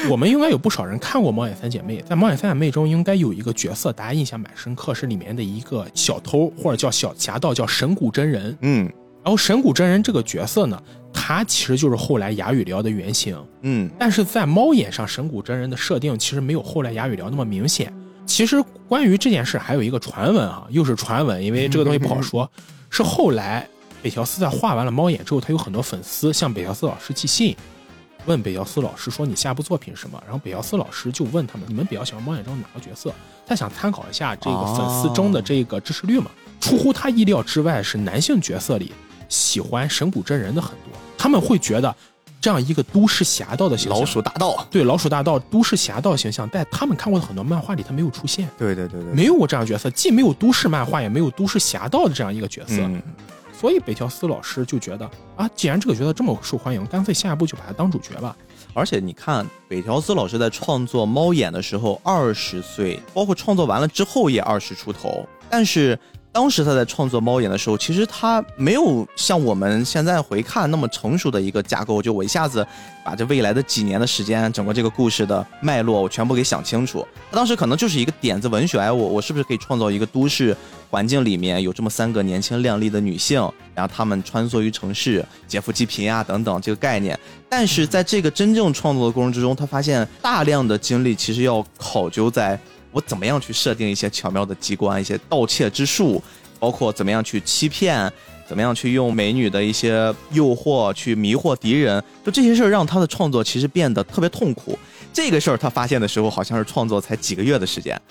我们应该有不少人看过《猫眼三姐妹》，在《猫眼三姐妹》中，应该有一个角色，大家印象蛮深刻，是里面的一个小偷或者叫小侠盗，叫神谷真人。嗯然后神谷真人这个角色呢，他其实就是后来哑语聊的原型，嗯但是在猫眼上，神谷真人的设定其实没有后来哑语聊那么明显。其实关于这件事，还有一个传闻啊，又是传闻，因为这个东西不好说，是后来北条司在画完了猫眼之后，他有很多粉丝向北条司老师寄信，问北条司老师说你下部作品是什么？然后北条司老师就问他们，你们比较喜欢猫眼中哪个角色？他想参考一下这个粉丝中的这个支持率嘛。出乎他意料之外，是男性角色里喜欢神谷真人的很多，他们会觉得这样一个都市侠盗的形象，老鼠大盗。对老鼠大盗都市侠盗形象，在他们看过的很多漫画里，他没有出现，对对对对，没有过这样的角色，既没有都市漫画，也没有都市侠盗的这样一个角色。嗯所以北条司老师就觉得啊，既然这个角色这么受欢迎，干脆下一步就把他当主角吧。而且你看，北条司老师在创作《猫眼》的时候二十岁，包括创作完了之后也二十出头。但是当时他在创作《猫眼》的时候，其实他没有像我们现在回看那么成熟的一个架构，就我一下子把这未来的几年的时间，整个这个故事的脉络我全部给想清楚。他当时可能就是一个点子文学，哎，我我是不是可以创造一个都市环境里面有这么三个年轻靓丽的女性，然后她们穿梭于城市，劫富济贫啊等等这个概念。但是在这个真正创作的过程之中，他发现大量的精力其实要考究在我怎么样去设定一些巧妙的机关、一些盗窃之术，包括怎么样去欺骗，怎么样去用美女的一些诱惑去迷惑敌人，就这些事儿让他的创作其实变得特别痛苦。这个事儿他发现的时候，好像是创作才几个月的时间，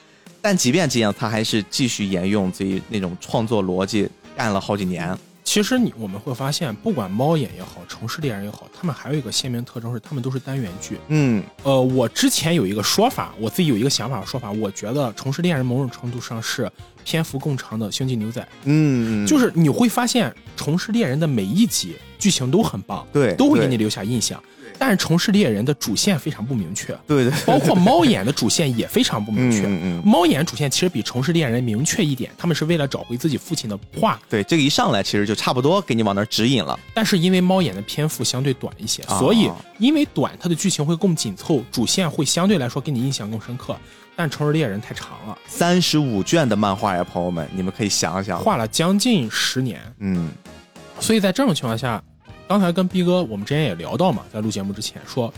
但即便这样，他还是继续沿用自己那种创作逻辑，干了好几年。其实你我们会发现，不管猫眼也好，城市猎人也好，他们还有一个鲜明特征是，他们都是单元剧。嗯呃，我之前有一个说法，我自己有一个想法说法，我觉得《城市猎人》某种程度上是篇幅更长的《星际牛仔》，嗯，就是你会发现《城市猎人》的每一集剧情都很棒，对对都会给你留下印象。但是《城市猎人》的主线非常不明确，对对，包括猫眼的主线也非常不明确。嗯嗯嗯猫眼主线其实比《城市猎人》明确一点，他们是为了找回自己父亲的画，对这个一上来其实就差不多给你往那儿指引了。但是因为猫眼的篇幅相对短一些，啊所以因为短，它的剧情会更紧凑，主线会相对来说给你印象更深刻。但《城市猎人》太长了，三十五卷的漫画呀，朋友们，你们可以想想。画了将近十年，嗯，所以在这种情况下，刚才跟逼哥我们之前也聊到嘛，在录节目之前说，《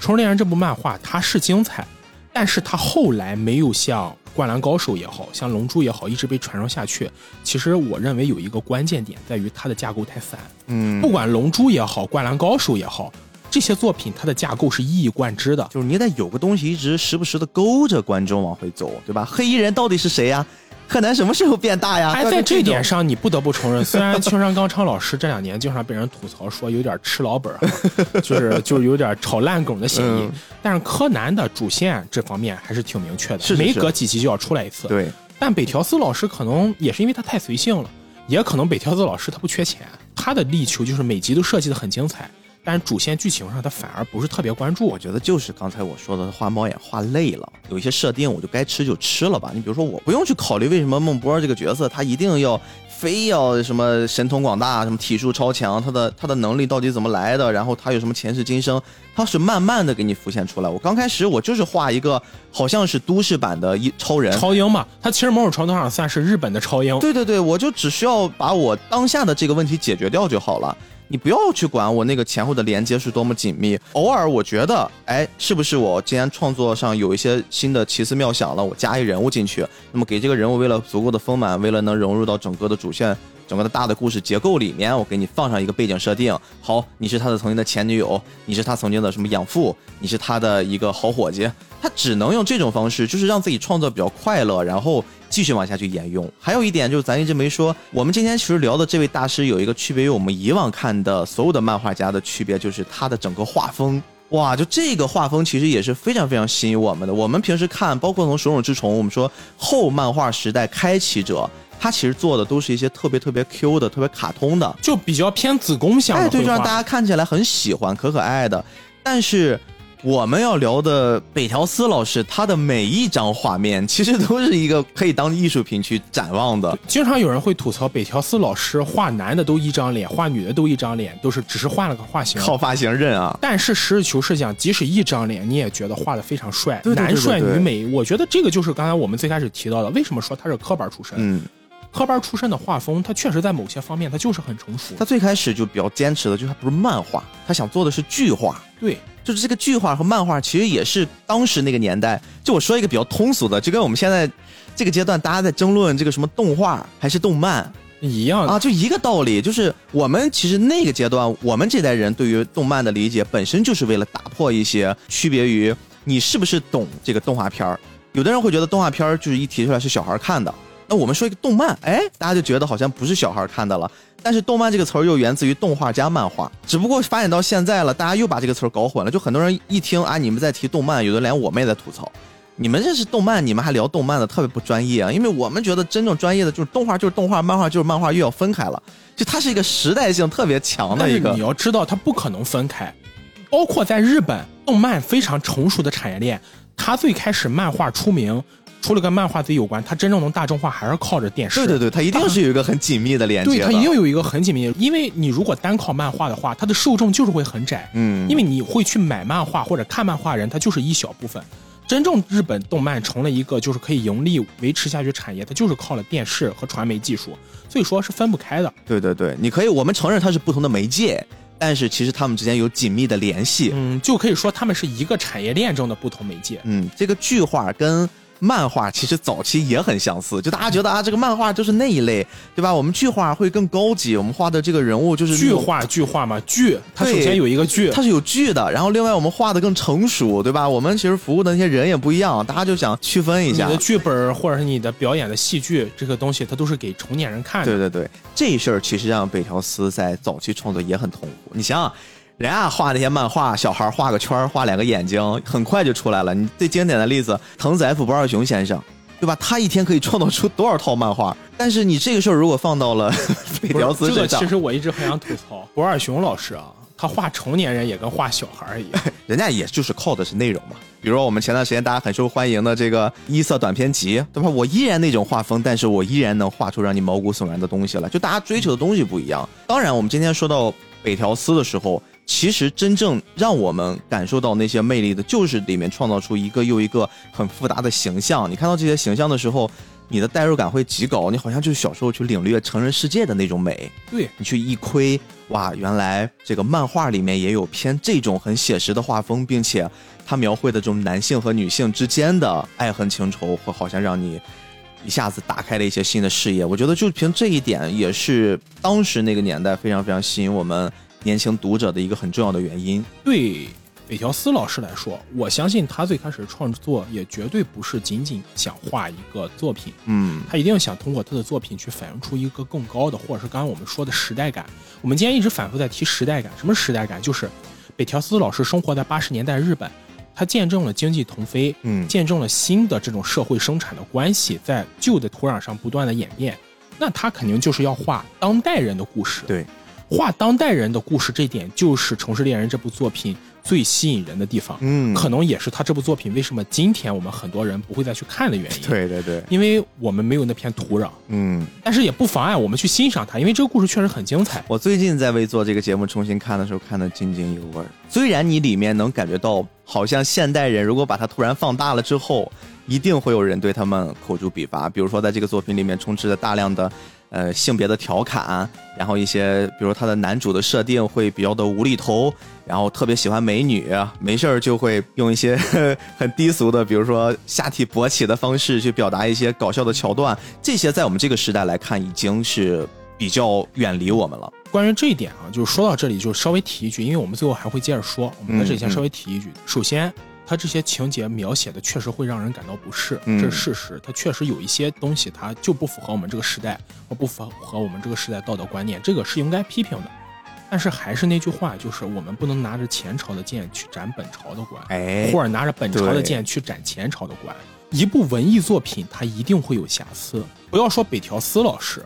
虫食猎人》这部漫画它是精彩，但是它后来没有像《灌篮高手》也好像《龙珠》也好，一直被传承下去。其实我认为有一个关键点在于它的架构太散，嗯不管《龙珠》也好，《灌篮高手》也好，这些作品它的架构是一以贯之的。就是你得有个东西一直时不时的勾着观众往回走，对吧？黑衣人到底是谁呀？柯南什么时候变大呀？哎，要是在这点，上，你不得不承认，虽然青山刚昌老师这两年经常被人吐槽说有点吃老本就是 就是有点炒烂梗的嫌疑，嗯但是柯南的主线这方面还是挺明确的，是是是每隔几集就要出来一次。对，但北条司老师可能也是因为他太随性了，也可能北条司老师他不缺钱，他的力求就是每集都设计的很精彩，但是主线剧情上他反而不是特别关注我。觉得就是刚才我说的，画猫眼画累了，有一些设定我就该吃就吃了吧。你比如说，我不用去考虑为什么孟波这个角色他一定要非要什么神通广大，什么体术超强，他的他的能力到底怎么来的，然后他有什么前世今生，他是慢慢的给你浮现出来。我刚开始我就是画一个好像是都市版的一超人，超英嘛，他其实某种程度上算是日本的超英。对对对，我就只需要把我当下的这个问题解决掉就好了。你不要去管我那个前后的连接是多么紧密。偶尔我觉得，哎，是不是我今天创作上有一些新的奇思妙想了，我加一人物进去，那么给这个人物为了足够的丰满，为了能融入到整个的主线。整个的大的故事结构里面，我给你放上一个背景设定。好，你是他的曾经的前女友，你是他曾经的什么养父，你是他的一个好伙计。他只能用这种方式，就是让自己创作比较快乐，然后继续往下去沿用。还有一点就是，咱一直没说，我们今天其实聊的这位大师有一个区别于我们以往看的所有的漫画家的区别，就是他的整个画风。哇，就这个画风其实也是非常非常吸引我们的。我们平时看，包括从《手冢治虫》，我们说后漫画时代开启者，他其实做的都是一些特别特别 Q 的、特别卡通的，就比较偏子宫向哎，对，的绘画。就让大家看起来很喜欢、可可爱爱的。但是我们要聊的北条司老师，他的每一张画面 其实都是一个可以当艺术品去展望的。经常有人会吐槽北条司老师画男的都一张脸，画女的都一张脸，都是只是换了个发型。靠发型认啊，但是实事求是讲，即使一张脸，你也觉得画的非常帅，对对对男帅女美。我觉得这个就是刚才我们最开始提到的，为什么说他是科班出身？嗯，科班出身的画风，他确实在某些方面他就是很成熟。他最开始就比较坚持的，就是他不是漫画，他想做的是剧画。对，就是这个剧画和漫画，其实也是当时那个年代。就我说一个比较通俗的，就跟我们现在这个阶段大家在争论这个什么动画还是动漫，一样啊，就一个道理，就是我们其实那个阶段，我们这代人对于动漫的理解，本身就是为了打破一些区别于你是不是懂这个动画片儿。有的人会觉得动画片儿就是一提出来是小孩儿看的，那我们说一个动漫，哎，大家就觉得好像不是小孩儿看的了。但是动漫这个词儿又源自于动画加漫画，只不过发展到现在了，大家又把这个词儿搞混了。就很多人一听啊，你们在提动漫，有的连我们也在吐槽。你们这是动漫，你们还聊动漫的，特别不专业啊！因为我们觉得真正专业的就是动画就是动画，漫画就是漫画，又要分开了。就它是一个时代性特别强的一个你，要知道，它不可能分开。包括在日本，动漫非常成熟的产业链，它最开始漫画出名，除了跟漫画自己有关，它真正能大众化还是靠着电视。对对对，它一定是有一个很紧密的连接对，它一定有一个很紧密的，因为你如果单靠漫画的话，它的受众就是会很窄。嗯，因为你会去买漫画或者看漫画人，他就是一小部分。真正日本动漫成了一个就是可以盈利维持下去产业，它就是靠了电视和传媒技术，所以说是分不开的。对对对，你可以，我们承认它是不同的媒介，但是其实它们之间有紧密的联系。嗯，就可以说他们是一个产业链中的不同媒介。嗯，这个剧画跟漫画其实早期也很相似，就大家觉得啊，这个漫画就是那一类，对吧？我们剧画会更高级，我们画的这个人物就是剧画剧画嘛，剧它首先有一个剧，它是有剧的，然后另外我们画的更成熟，对吧？我们其实服务的那些人也不一样，大家就想区分一下你的。剧本或者是你的表演的戏剧这个东西，它都是给成年人看的。对对对，这事儿其实让北条司在早期创作也很痛苦。你想想，人家画那些漫画，小孩画个圈，画两个眼睛，很快就出来了。你最经典的例子，藤子 F 不二雄先生，对吧？他一天可以创造出多少套漫画？但是你这个事儿如果放到了 北条司身上其，实我一直很想吐槽 不二雄老师啊，他画成年人也跟画小孩儿一样。人家也就是靠的是内容嘛。比如说我们前段时间大家很受欢迎的这个一色短篇集，对吧？我依然那种画风，但是我依然能画出让你毛骨悚然的东西来。就大家追求的东西不一样。当然，我们今天说到北条司的时候，其实真正让我们感受到那些魅力的，就是里面创造出一个又一个很复杂的形象。你看到这些形象的时候，你的代入感会极高，你好像就是小时候去领略成人世界的那种美。对，你去一窥，哇，原来这个漫画里面也有偏这种很写实的画风，并且它描绘的这种男性和女性之间的爱恨情仇，会好像让你一下子打开了一些新的视野。我觉得就凭这一点，也是当时那个年代非常非常吸引我们年轻读者的一个很重要的原因。对北条司老师来说，我相信他最开始创作也绝对不是仅仅想画一个作品，嗯，他一定想通过他的作品去反映出一个更高的，或者是刚刚我们说的时代感。我们今天一直反复在提时代感，什么时代感？就是北条司老师生活在八十年代日本，他见证了经济腾飞，嗯见证了新的这种社会生产的关系在旧的土壤上不断的演变。那他肯定就是要画当代人的故事，对，画当代人的故事，这点就是《城市猎人》这部作品最吸引人的地方，嗯，可能也是他这部作品为什么今天我们很多人不会再去看的原因。，对对对，因为我们没有那片土壤，嗯。但是也不妨碍我们去欣赏它，因为这个故事确实很精彩。我最近在为做这个节目重新看的时候，看得津津有味儿。虽然你里面能感觉到，好像现代人如果把它突然放大了之后，一定会有人对他们口诛笔伐。比如说，在这个作品里面充斥着大量的，呃，性别的调侃，然后一些，比如他的男主的设定会比较的无厘头，然后特别喜欢美女，没事儿就会用一些 很低俗的，比如说下体勃起的方式去表达一些搞笑的桥段。这些在我们这个时代来看，已经是比较远离我们了。关于这一点啊，就是说到这里就稍微提一句，因为我们最后还会接着说，我们在这里先稍微提一句。首先，它这些情节描写的确实会让人感到不适，嗯这是事实。它确实有一些东西，它就不符合我们这个时代，或不符合我们这个时代道德观念，这个是应该批评的。但是还是那句话，就是我们不能拿着前朝的剑去斩本朝的官，哎或者拿着本朝的剑去斩前朝的官。一部文艺作品，它一定会有瑕疵。不要说北条司老师，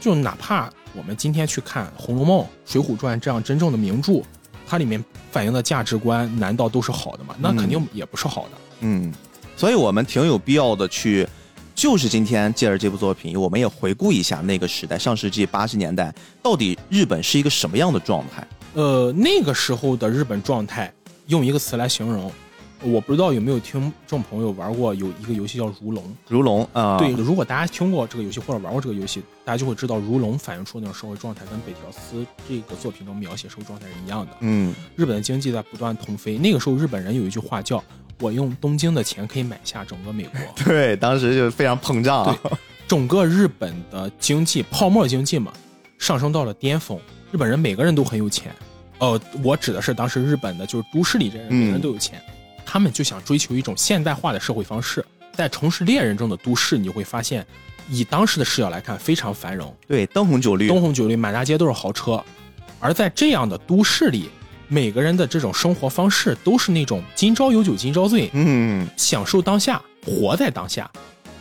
就哪怕我们今天去看《红楼梦》《水浒传》这样真正的名著，它里面反映的价值观，难道都是好的吗？那肯定也不是好的。嗯，所以我们挺有必要的去，就是今天借着这部作品，我们也回顾一下那个时代，上世纪八十年代，到底日本是一个什么样的状态？呃，那个时候的日本状态，用一个词来形容，我不知道有没有听众朋友玩过有一个游戏叫《如龙》。如龙啊，对，如果大家听过这个游戏或者玩过这个游戏，大家就会知道如龙反映出那种社会状态跟北条司这个作品中描写社会状态是一样的。嗯，日本的经济在不断腾飞，那个时候日本人有一句话叫“我用东京的钱可以买下整个美国 对，当时就非常膨胀啊，”，整个日本的经济泡沫经济嘛上升到了巅峰，日本人每个人都很有钱。呃，我指的是当时日本的就是都市里的人，嗯每个人都有钱，他们就想追求一种现代化的社会方式。在城市猎人中的都市，你会发现，以当时的视角来看非常繁荣，对，灯红酒绿，灯红酒绿，满大街都是豪车。而在这样的都市里，每个人的这种生活方式都是那种今朝有酒今朝醉，嗯，享受当下，活在当下。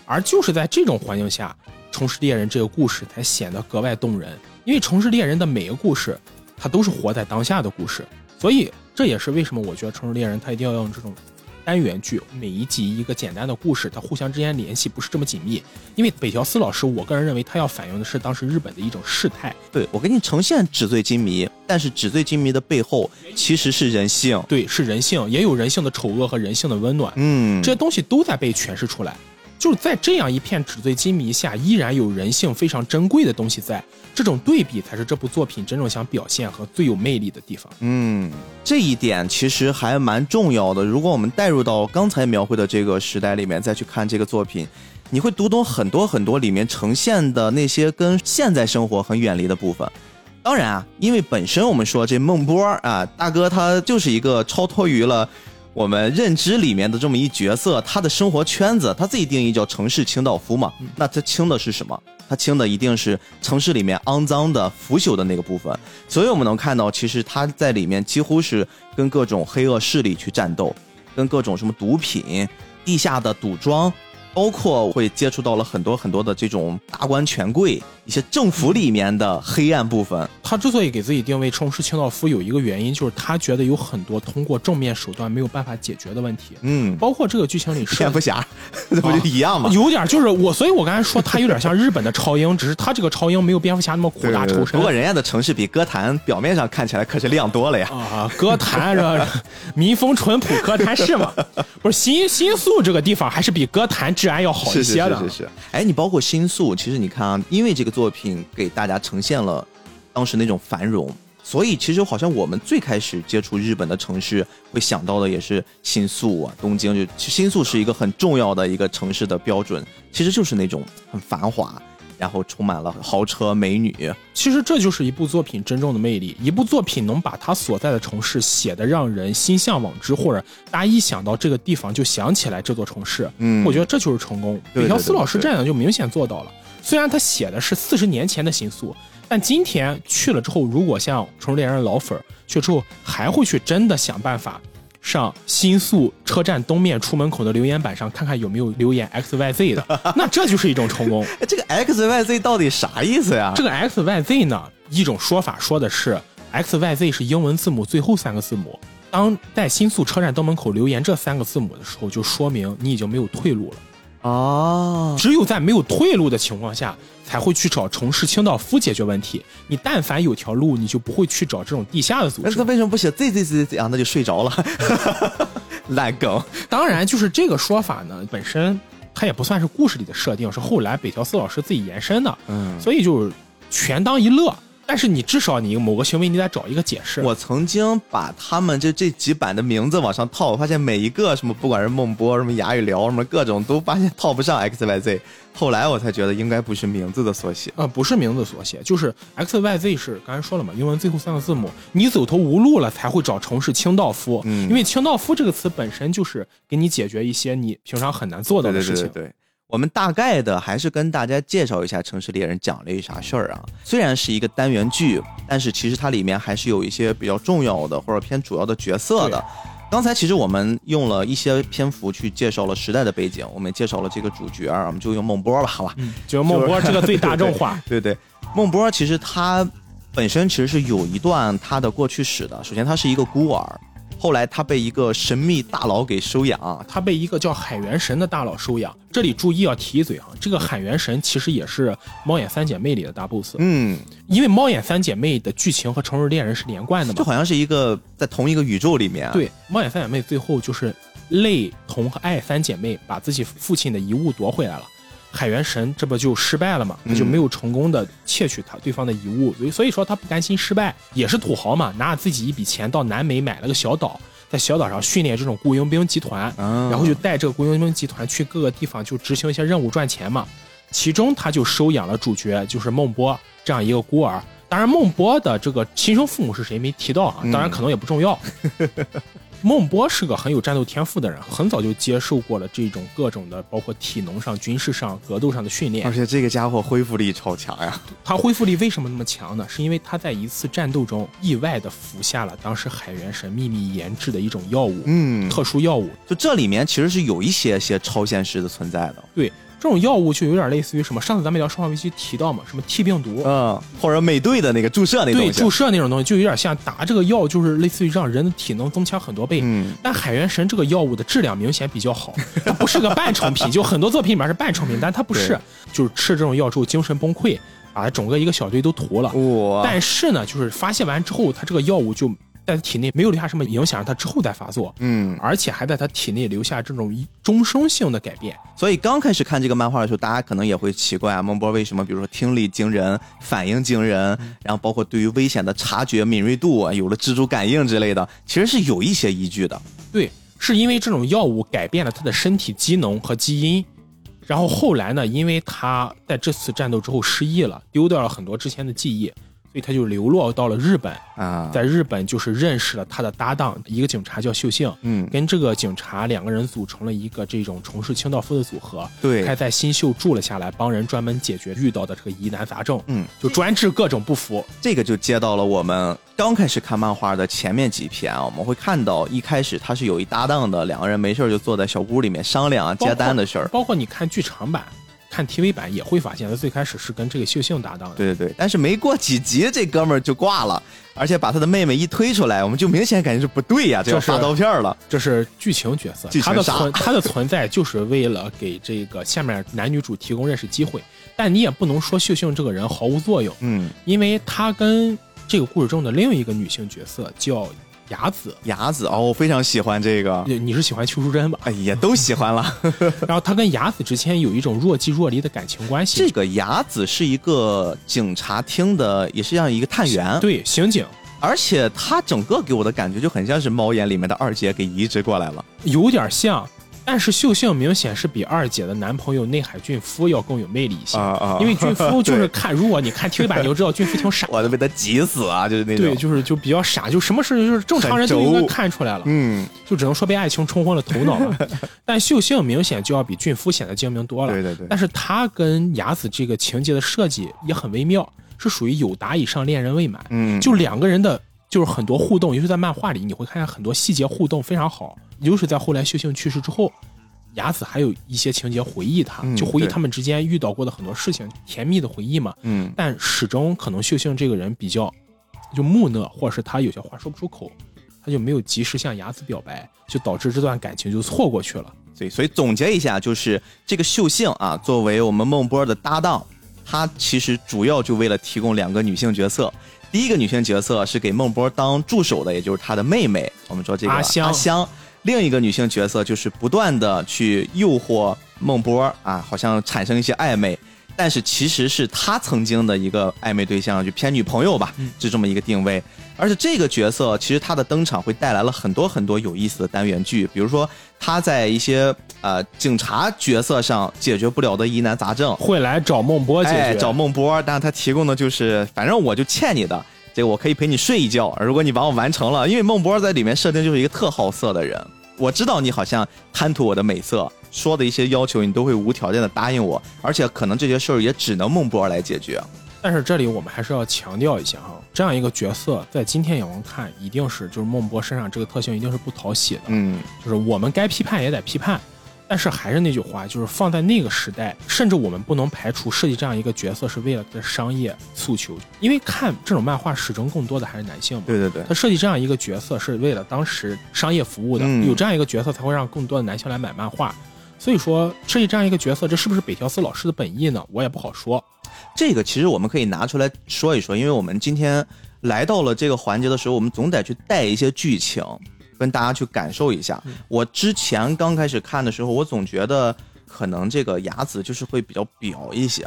而就是在这种环境下，《城市猎人》这个故事才显得格外动人。因为《城市猎人》的每个故事，它都是活在当下的故事，所以这也是为什么我觉得《城市猎人》它一定要用这种单元剧，每一集一个简单的故事，它互相之间联系不是这么紧密。因为北条司老师，我个人认为他要反映的是当时日本的一种事态，对我给你呈现纸醉金迷，但是纸醉金迷的背后其实是人性，对，是人性，也有人性的丑恶和人性的温暖。嗯，这些东西都在被诠释出来。就是在这样一片纸醉金迷下，依然有人性非常珍贵的东西在。这种对比才是这部作品真正想表现和最有魅力的地方。嗯，这一点其实还蛮重要的。如果我们带入到刚才描绘的这个时代里面，再去看这个作品，你会读懂很多很多里面呈现的那些跟现在生活很远离的部分。当然啊，因为本身我们说这孟波啊，大哥他就是一个超脱于了我们认知里面的这么一角色，他的生活圈子他自己定义叫城市清道夫嘛。那他清的是什么？他清的一定是城市里面肮脏的、腐朽的那个部分。所以我们能看到，其实他在里面几乎是跟各种黑恶势力去战斗，跟各种什么毒品、地下的赌庄。包括会接触到了很多很多的这种达官权贵，一些政府里面的黑暗部分。他之所以给自己定位城市清道夫，有一个原因就是他觉得有很多通过正面手段没有办法解决的问题，嗯，包括这个剧情里蝙蝠侠，这不就一样吗？有点就是我，所以我刚才说他有点像日本的超英，只是他这个超英没有蝙蝠侠那么苦大仇深不过人家的城市比歌坛表面上看起来可是亮多了呀。啊。歌坛这民风淳朴，歌坛是吗？不是新新宿这个地方还是比歌坛治安要好一是是些的。是是是。哎，你包括新宿，其实你看啊，因为这个作品给大家呈现了当时那种繁荣，所以其实好像我们最开始接触日本的城市，会想到的也是新宿啊、东京。就新宿是一个很重要的一个城市的标准，其实就是那种很繁华，然后充满了豪车美女。其实这就是一部作品真正的魅力。一部作品能把它所在的城市写得让人心向往之，或者大家一想到这个地方就想起来这座城市，嗯我觉得这就是成功。对对北条司老师这样就明显做到了。虽然他写的是四十年前的新宿，但今天去了之后，如果像《城市猎人》老粉儿去之后，还会去真的想办法。上新宿车站东面出门口的留言板上看看有没有留言 X Y Z 的，那这就是一种成功。哎，这个 X Y Z 到底啥意思呀？这个 X Y Z 呢，一种说法说的是 X Y Z 是英文字母最后三个字母。当在新宿车站东门口留言这三个字母的时候，就说明你已经没有退路了。哦，只有在没有退路的情况下，才会去找城市清道夫解决问题。你但凡有条路，你就不会去找这种地下的组织那他。为什么不写 Z Z Z Z 啊？那就睡着了，烂梗。当然，就是这个说法呢，本身它也不算是故事里的设定，是后来北条司老师自己延伸的，嗯，所以就是全当一乐。但是你至少你某个行为你得找一个解释。我曾经把他们这这几版的名字往上套，我发现每一个什么，不管是孟波、什么哑语聊、什么各种，都发现套不上 X Y Z。后来我才觉得应该不是名字的缩写。呃，不是名字缩写，就是 X Y Z 是刚才说了嘛，英文最后三个字母，你走投无路了才会找城市清道夫，嗯因为清道夫这个词本身就是给你解决一些你平常很难做到的事情。对对对对，我们大概的还是跟大家介绍一下《城市猎人》讲了一啥事儿啊。虽然是一个单元剧，但是其实它里面还是有一些比较重要的或者偏主要的角色的。刚才其实我们用了一些篇幅去介绍了时代的背景，我们也介绍了这个主角，我们就用孟波吧，好吧？嗯，就孟波这个最大众化。对对，孟波其实他本身其实是有一段他的过去史的。首先，他是一个孤儿，后来他被一个神秘大佬给收养。他被一个叫海元神的大佬收养。这里注意要提一嘴啊，这个海元神其实也是《猫眼三姐妹》里的大 boss，、嗯，因为《猫眼三姐妹》的剧情和《城市恋人》是连贯的嘛。就好像是一个在同一个宇宙里面。，对，《猫眼三姐妹》最后就是泪童和爱三姐妹把自己父亲的遗物夺回来了。海元神这不就失败了嘛？他就嗯没有成功的窃取他对方的遗物，所以所以说他不甘心失败，也是土豪嘛，拿着自己一笔钱到南美买了个小岛，在小岛上训练这种雇佣兵集团，啊然后就带这个雇佣兵集团去各个地方就执行一些任务赚钱嘛。其中他就收养了主角，就是孟波这样一个孤儿。当然，孟波的这个亲生父母是谁没提到啊，嗯当然可能也不重要。孟波是个很有战斗天赋的人，很早就接受过了这种各种的，包括体能上、军事上、格斗上的训练而。且这个家伙恢复力超强呀。他恢复力为什么那么强呢？是因为他在一次战斗中意外的服下了当时海元神秘密研制的一种药物，嗯，特殊药物。就这里面其实是有一些些超现实的存在的。对，这种药物就有点类似于什么？上次咱们聊《生化危机》提到嘛，什么 T 病毒，嗯，或者美队的那个注射那东对，西。注射那种东西，就有点像打这个药，就是类似于让人的体能增强很多倍。嗯，但海猿神这个药物的质量明显比较好，它不是个半成品，就很多作品里面是半成品，但它不是，就是吃这种药之后精神崩溃，把整个一个小队都屠了。哇，但是呢，就是发泄完之后，它这个药物就在他体内没有留下什么影响，让他之后再发作，嗯，而且还在他体内留下这种终生性的改变。所以刚开始看这个漫画的时候，大家可能也会奇怪啊，孟波为什么比如说听力惊人、反应惊人，然后包括对于危险的察觉敏锐度啊，有了蜘蛛感应之类的，其实是有一些依据的。对，是因为这种药物改变了他的身体机能和基因。然后后来呢，因为他在这次战斗之后失忆了，丢掉了很多之前的记忆，所以他就流落到了日本。啊，在日本就是认识了他的搭档，一个警察叫秀幸，嗯跟这个警察两个人组成了一个这种城市清道夫的组合，对还在新秀住了下来，帮人专门解决遇到的这个疑难杂症，嗯，就专治各种不服。这个就接到了我们刚开始看漫画的前面几篇啊，我们会看到一开始他是有一搭档的，两个人没事就坐在小屋里面商量啊接单的事儿。包括你看剧场版、看 TV 版也会发现，他最开始是跟这个秀秀搭档的。对对对，但是没过几集，这哥们儿就挂了，而且把他的妹妹一推出来，我们就明显感觉是不对呀、这要这是发刀片了。这是剧情角色，他的存他的存在就是为了给这个下面男女主提供认识机会，但你也不能说秀秀这个人毫无作用，嗯，因为他跟这个故事中的另一个女性角色叫雅子，雅子哦，我非常喜欢这个，你是喜欢邱淑贞吧？哎呀，都喜欢了。然后他跟雅子之间有一种若即若离的感情关系，这个雅子是一个警察厅的，也是这样一个探员，，对刑警而且他整个给我的感觉就很像是猫眼里面的二姐给移植过来了。有点像，但是秀幸明显是比二姐的男朋友内海俊夫要更有魅力一些，啊啊因为俊夫就是 看，如果你看 TV 版，你就知道俊夫挺傻。我都被他急死啊！就是那种，对，就是就比较傻，就什么事就是正常人都应该看出来了，嗯，就只能说被爱情冲昏了头脑了。但秀幸明显就要比俊夫显得精明多了。对对对但是他跟雅子这个情节的设计也很微妙，是属于有达以上恋人未满。嗯就两个人的就是很多互动，尤其在漫画里，你会看见很多细节互动非常好。尤其是在后来秀幸去世之后，雅子还有一些情节回忆他，嗯就回忆他们之间遇到过的很多事情，甜蜜的回忆嘛。嗯，但始终可能秀幸这个人比较就木讷，或者是他有些话说不出口，他就没有及时向雅子表白，就导致这段感情就错过去了。对，所以总结一下，就是这个秀幸啊，作为我们孟波的搭档，他其实主要就为了提供两个女性角色。第一个女性角色是给孟波当助手的，也就是她的妹妹，我们说这个阿香阿香。另一个女性角色就是不断的去诱惑孟波啊，好像产生一些暧昧，但是其实是她曾经的一个暧昧对象，就偏女朋友吧，是这么一个定位。而且这个角色其实他的登场会带来了很多很多有意思的单元剧，比如说他在一些呃警察角色上解决不了的疑难杂症，会来找孟波解决，哎，找孟波，但是他提供的就是，反正我就欠你的，这个我可以陪你睡一觉，如果你把我完成了，因为孟波在里面设定就是一个特好色的人，我知道你好像贪图我的美色，说的一些要求你都会无条件的答应我，而且可能这些事儿也只能孟波来解决。但是这里我们还是要强调一下哈，这样一个角色在今天眼光看，一定是就是孟波身上这个特性一定是不讨喜的，嗯，就是我们该批判也得批判。但是还是那句话，就是放在那个时代，甚至我们不能排除设计这样一个角色是为了的商业诉求，因为看这种漫画始终更多的还是男性嘛。对对对，他设计这样一个角色是为了当时商业服务的，嗯有这样一个角色才会让更多的男性来买漫画。所以说，设计这样一个角色，这是不是北条司老师的本意呢？我也不好说。这个其实我们可以拿出来说一说，因为我们今天来到了这个环节的时候，我们总得去带一些剧情，跟大家去感受一下。我之前刚开始看的时候，我总觉得可能这个雅子就是会比较表一些，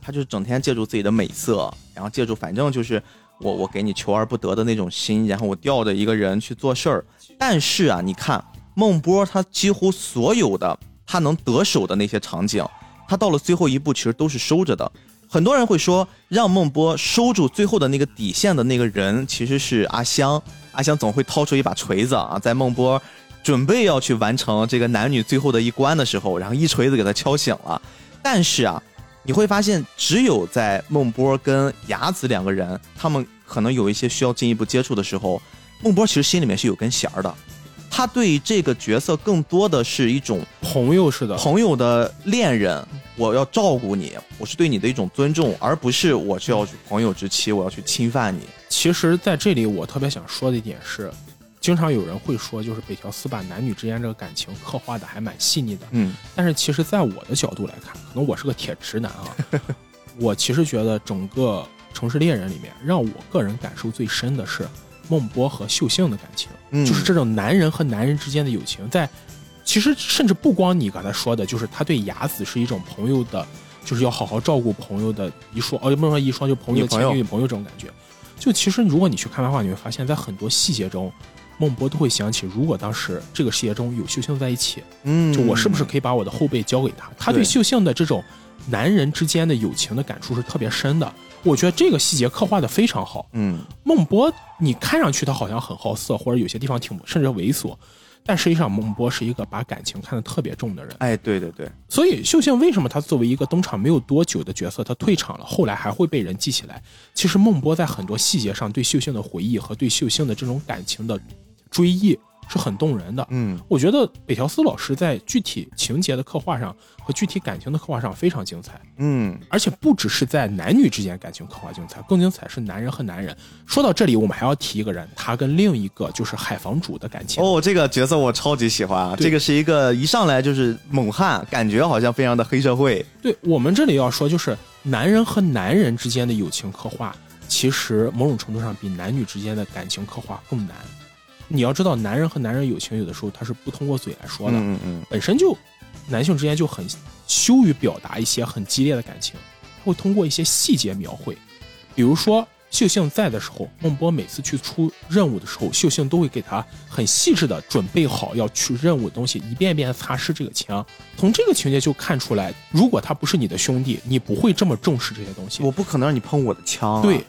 她就是整天借助自己的美色，然后借助反正就是我我给你求而不得的那种心，然后我吊着一个人去做事儿。但是啊，你看孟波他几乎所有的他能得手的那些场景，他到了最后一步其实都是收着的。很多人会说，让孟波收住最后的那个底线的那个人，其实是阿香。阿香总会掏出一把锤子啊，在孟波准备要去完成这个男女最后的一关的时候，然后一锤子给他敲醒了。但是啊，你会发现，只有在孟波跟雅子两个人，他们可能有一些需要进一步接触的时候，孟波其实心里面是有根弦儿的。他对这个角色更多的是一种朋友似的，朋友的恋人，我要照顾你，我是对你的一种尊重，而不是我是要去朋友之妻，我要去侵犯你。其实，在这里我特别想说的一点是，经常有人会说，就是北条司把男女之间这个感情刻画的还蛮细腻的。嗯但是，其实在我的角度来看，可能我是个铁直男啊，我其实觉得整个《城市猎人》里面，让我个人感受最深的是孟波和秀幸的感情，嗯就是这种男人和男人之间的友情，在其实甚至不光你刚才说的，就是他对雅子是一种朋友的，就是要好好照顾朋友的一双，哦，不是说一双，就朋友的女朋友前女朋友这种感觉。就其实如果你去看漫画，你会发现在很多细节中，孟波都会想起，如果当时这个世界中有秀幸在一起，嗯就我是不是可以把我的后背交给他？他对对秀幸的这种男人之间的友情的感触是特别深的。我觉得这个细节刻画的非常好。嗯孟波，你看上去他好像很好色，或者有些地方挺甚至猥琐，但实际上孟波是一个把感情看得特别重的人。哎，对对对，所以秀幸为什么他作为一个登场没有多久的角色，他退场了，后来还会被人记起来？其实孟波在很多细节上对秀幸的回忆和对秀幸的这种感情的追忆是很动人的。嗯，我觉得北条司老师在具体情节的刻画上和具体感情的刻画上非常精彩，嗯，而且不只是在男女之间感情刻画精彩，更精彩是男人和男人。说到这里，我们还要提一个人，他跟另一个就是海房主的感情。哦，这个角色我超级喜欢啊！这个是一个一上来就是猛汉，感觉好像非常的黑社会。对我们这里要说，就是男人和男人之间的友情刻画，其实某种程度上比男女之间的感情刻画更难。你要知道，男人和男人友情有的时候他是不通过嘴来说的，嗯嗯本身就男性之间就很羞于表达一些很激烈的感情，他会通过一些细节描绘，比如说。秀幸在的时候，孟波每次去出任务的时候，秀幸都会给他很细致的准备好要去任务的东西，一遍遍地擦拭这个枪。从这个情节就看出来，如果他不是你的兄弟，你不会这么重视这些东西。我不可能让你碰我的枪、啊。对，，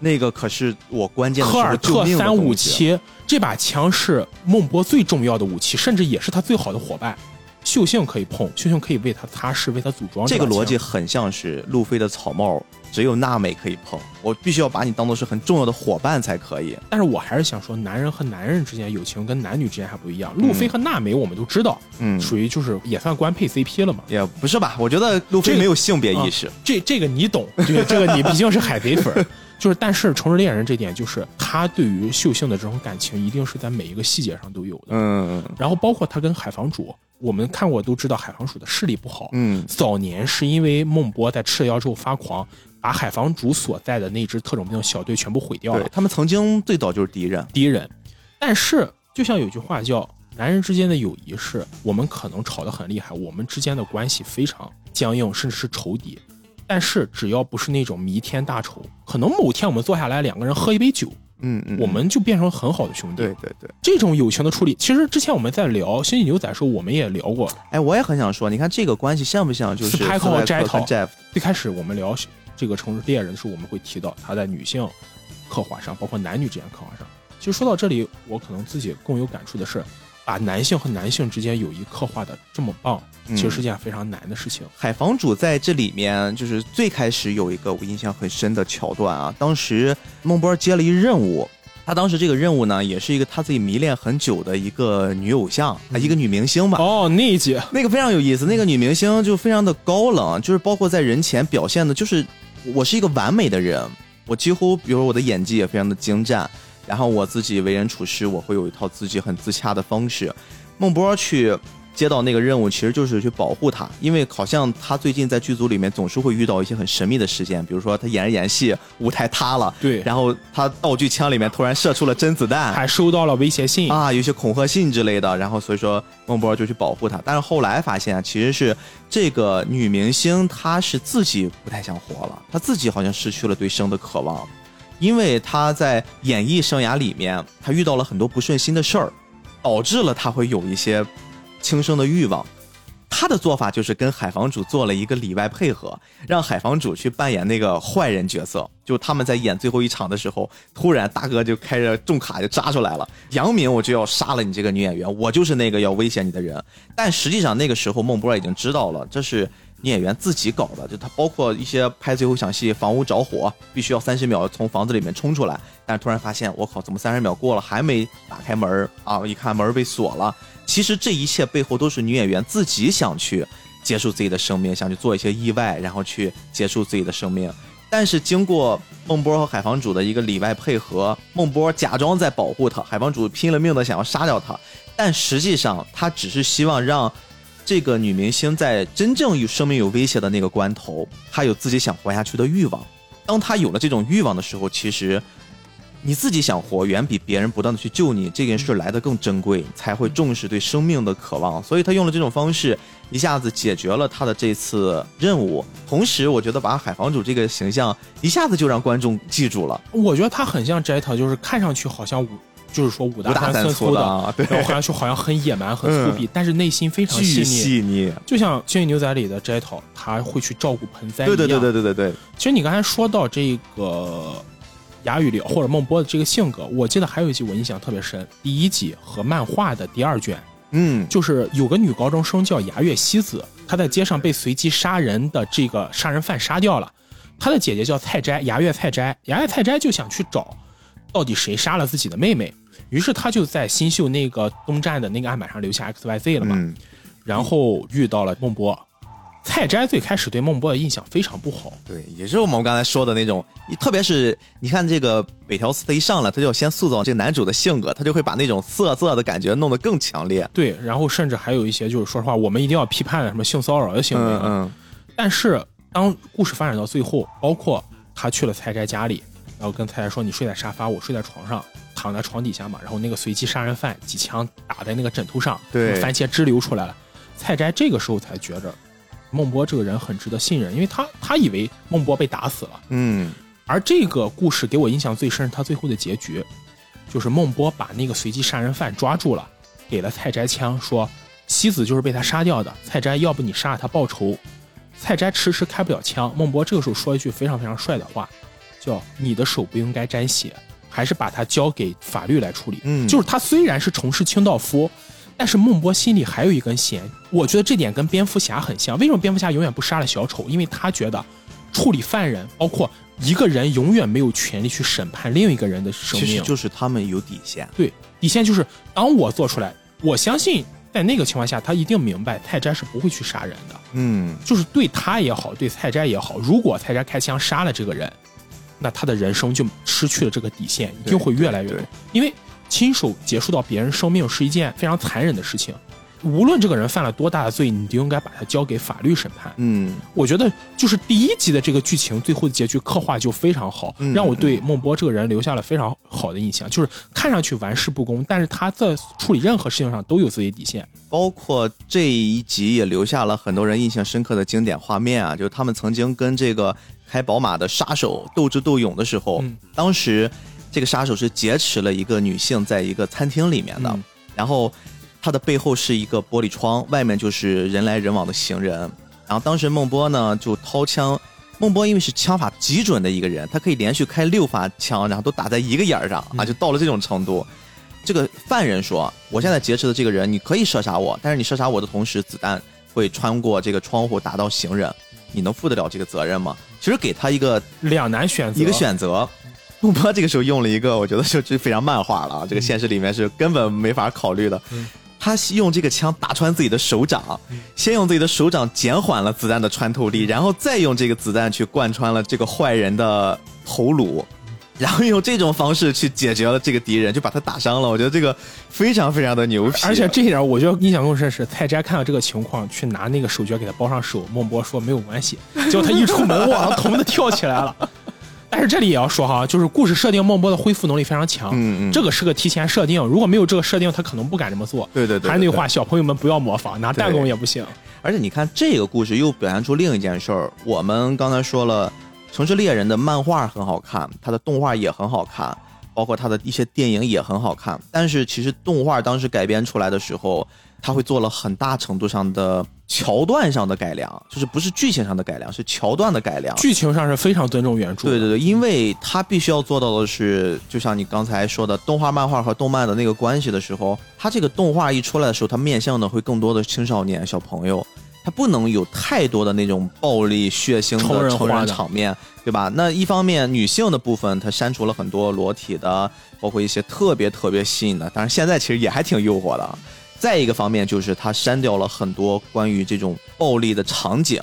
那个可是我关键的尔特三五。七这把枪是孟波最重要的武器，甚至也是他最好的伙伴。秀幸可以碰，秀幸可以为他擦拭，为他组装这个逻辑很像是路飞的草帽，只有娜美可以碰，我必须要把你当做是很重要的伙伴才可以。但是我还是想说，男人和男人之间友情跟男女之间还不一样。路飞和娜美我们都知道，嗯，属于就是也算官配 CP 了嘛。也不是吧？我觉得路飞没有性别意识。啊这这个你懂，对，这个你毕竟是海贼粉儿。就是，但是《城市猎人》这点，就是他对于秀幸的这种感情，一定是在每一个细节上都有的。嗯然后包括他跟海房主，我们看过都知道海房主的视力不好。嗯早年是因为孟波在吃了药之后发狂，把海房主所在的那支特种兵小队全部毁掉了，他们曾经最早就是敌人。敌人。但是就像有句话叫“男人之间的友谊是我们可能吵得很厉害，我们之间的关系非常僵硬，甚至是仇敌。但是只要不是那种弥天大仇，可能某天我们坐下来两个人喝一杯酒，嗯嗯，我们就变成很好的兄弟。对对对。这种友情的处理，其实之前我们在聊《星际牛仔》的时候，我们也聊过。哎，我也很想说，你看这个关系像不像就是斯派克和？最开始我们聊这个城市猎人的时候，我们会提到他在女性刻画上，包括男女之间刻画上。其实说到这里，我可能自己更有感触的是，把男性和男性之间友谊刻画的这么棒，嗯其实是件非常难的事情。海房主在这里面就是最开始有一个我印象很深的桥段啊，当时孟波接了一任务，他当时这个任务呢，也是一个他自己迷恋很久的一个女偶像啊，一个女明星吧。哦，那一集那个非常有意思，那个女明星就非常的高冷，就是包括在人前表现的，就是我是一个完美的人，我几乎比如我的演技也非常的精湛，然后我自己为人处事，我会有一套自己很自洽的方式。孟波去接到那个任务，其实就是去保护他，因为好像他最近在剧组里面总是会遇到一些很神秘的事件，比如说他演着演戏，舞台塌了，对。然后他道具枪里面突然射出了真子弹，还收到了威胁信，啊，有些恐吓信之类的，然后所以说孟波就去保护他，但是后来发现啊其实是这个女明星她是自己不太想活了，她自己好像失去了对生的渴望，因为他在演艺生涯里面，他遇到了很多不顺心的事儿，导致了他会有一些轻生的欲望。他的做法就是跟海房主做了一个里外配合，让海房主去扮演那个坏人角色。就他们在演最后一场的时候，突然大哥就开着重卡就扎出来了，杨明我就要杀了你这个女演员，我就是那个要威胁你的人。但实际上那个时候孟波已经知道了，这是女演员自己搞的，就他包括一些拍最后一场戏，房屋着火，必须要三十秒从房子里面冲出来，但是突然发现，我靠，怎么三十秒过了还没打开门儿啊？一看门被锁了。其实这一切背后都是女演员自己想去结束自己的生命，想去做一些意外，然后去结束自己的生命。但是经过孟波和海房主的一个里外配合，孟波假装在保护他，海房主拼了命的想要杀掉他，但实际上他只是希望让这个女明星在真正有生命有威胁的那个关头，她有自己想活下去的欲望。当她有了这种欲望的时候，其实你自己想活，远比别人不断的去救你这件事来的更珍贵，才会重视对生命的渴望。所以她用了这种方式，一下子解决了她的这次任务。同时，我觉得把海房主这个形象一下子就让观众记住了，我觉得她很像斋藤，就是看上去好像武，就是说五大三三粗的，粗啊，对，然后看上去好像很野蛮、很粗鄙，但是内心非常细腻。细腻。就像《星际牛仔》里的斋藤，他会去照顾盆栽一样。对对对对对对对，其实你刚才说到这个哑语里或者孟波的这个性格，我记得还有一集我印象特别深，第一集和漫画的第二卷，嗯，就是有个女高中生叫牙月希子，她在街上被随机杀人的这个杀人犯杀掉了，她的姐姐叫菜斋，牙月菜斋，牙月菜斋就想去找到底谁杀了自己的妹妹，于是他就在新秀那个东站的那个案板上留下 X Y Z 了嘛，嗯，然后遇到了孟波。蔡斋最开始对孟波的印象非常不好，对，也是我们刚才说的那种，特别是你看这个北条司他一上来，他就要先塑造这个男主的性格，他就会把那种色色的感觉弄得更强烈。对，然后甚至还有一些就是说实话，我们一定要批判什么性骚扰的行为嗯，但是当故事发展到最后，包括他去了蔡斋家里，然后跟蔡斋说：“你睡在沙发，我睡在床上，躺在床底下嘛。”然后那个随机杀人犯几枪打在那个枕头上，对番茄汁流出来了。蔡斋这个时候才觉着孟波这个人很值得信任，因为他他以为孟波被打死了，嗯，而这个故事给我印象最深是他最后的结局，就是孟波把那个随机杀人犯抓住了，给了蔡斋枪，说妻子就是被他杀掉的，蔡斋要不你杀了他报仇。蔡斋迟迟开不了枪，孟波这个时候说一句非常非常帅的话，叫“你的手不应该沾血”，还是把它交给法律来处理。嗯就是他虽然是从事清道夫，但是孟波心里还有一根弦，我觉得这点跟蝙蝠侠很像。为什么蝙蝠侠永远不杀了小丑？因为他觉得处理犯人，包括一个人永远没有权利去审判另一个人的生命。其实就是他们有底线。对，底线就是当我做出来，我相信在那个情况下，他一定明白菜斋是不会去杀人的。嗯，就是对他也好，对菜斋也好，如果菜斋开枪杀了这个人，那他的人生就失去了这个底线，一定会越来越多。因为亲手结束到别人生命是一件非常残忍的事情，无论这个人犯了多大的罪，你都应该把他交给法律审判。嗯，我觉得就是第一集的这个剧情，最后的结局刻画就非常好，嗯让我对孟波这个人留下了非常好的印象。就是看上去玩世不恭，但是他在处理任何事情上都有自己底线。包括这一集也留下了很多人印象深刻的经典画面啊，就是他们曾经跟这个开宝马的杀手斗智斗勇的时候，嗯当时这个杀手是劫持了一个女性，在一个餐厅里面的，嗯然后他的背后是一个玻璃窗，外面就是人来人往的行人。然后当时孟波呢就掏枪，孟波因为是枪法极准的一个人，他可以连续开六发枪，然后都打在一个眼儿上啊，就到了这种程度。这个犯人说：“我现在劫持的这个人，你可以射杀我，但是你射杀我的同时，子弹会穿过这个窗户打到行人，你能负得了这个责任吗？”其实给他一个两难选择，一个选择。杜波这个时候用了一个，我觉得就就非常漫画了啊，这个现实里面是根本没法考虑的。他用这个枪打穿自己的手掌，先用自己的手掌减缓了子弹的穿透力，然后再用这个子弹去贯穿了这个坏人的头颅，然后用这种方式去解决了这个敌人，就把他打伤了。我觉得这个非常非常的牛皮，而且这一点我觉得印象更深是蔡斋看到这个情况，去拿那个手绢给他包上手。孟波说没有关系，结果他一出门，哇，疼的跳起来了。但是这里也要说哈，就是故事设定孟波的恢复能力非常强，嗯嗯这个是个提前设定，如果没有这个设定，他可能不敢这么做。对对对对还是那句话，小朋友们不要模仿，拿弹弓也不行。而且你看这个故事又表现出另一件事儿。我们刚才说了，《城市猎人》的漫画很好看，它的动画也很好看，包括它的一些电影也很好看。但是其实动画当时改编出来的时候，它会做了很大程度上的桥段上的改良，就是不是剧情上的改良，是桥段的改良。剧情上是非常尊重原著。对对对，因为它必须要做到的是，就像你刚才说的，动画、漫画和动漫的那个关系的时候，它这个动画一出来的时候，它面向的会更多的青少年、小朋友，它不能有太多的那种暴力、血腥的成人的场面，对吧？那一方面，女性的部分它删除了很多裸体的，包括一些特别特别吸引的，但是现在其实也还挺诱惑的。再一个方面就是它删掉了很多关于这种暴力的场景。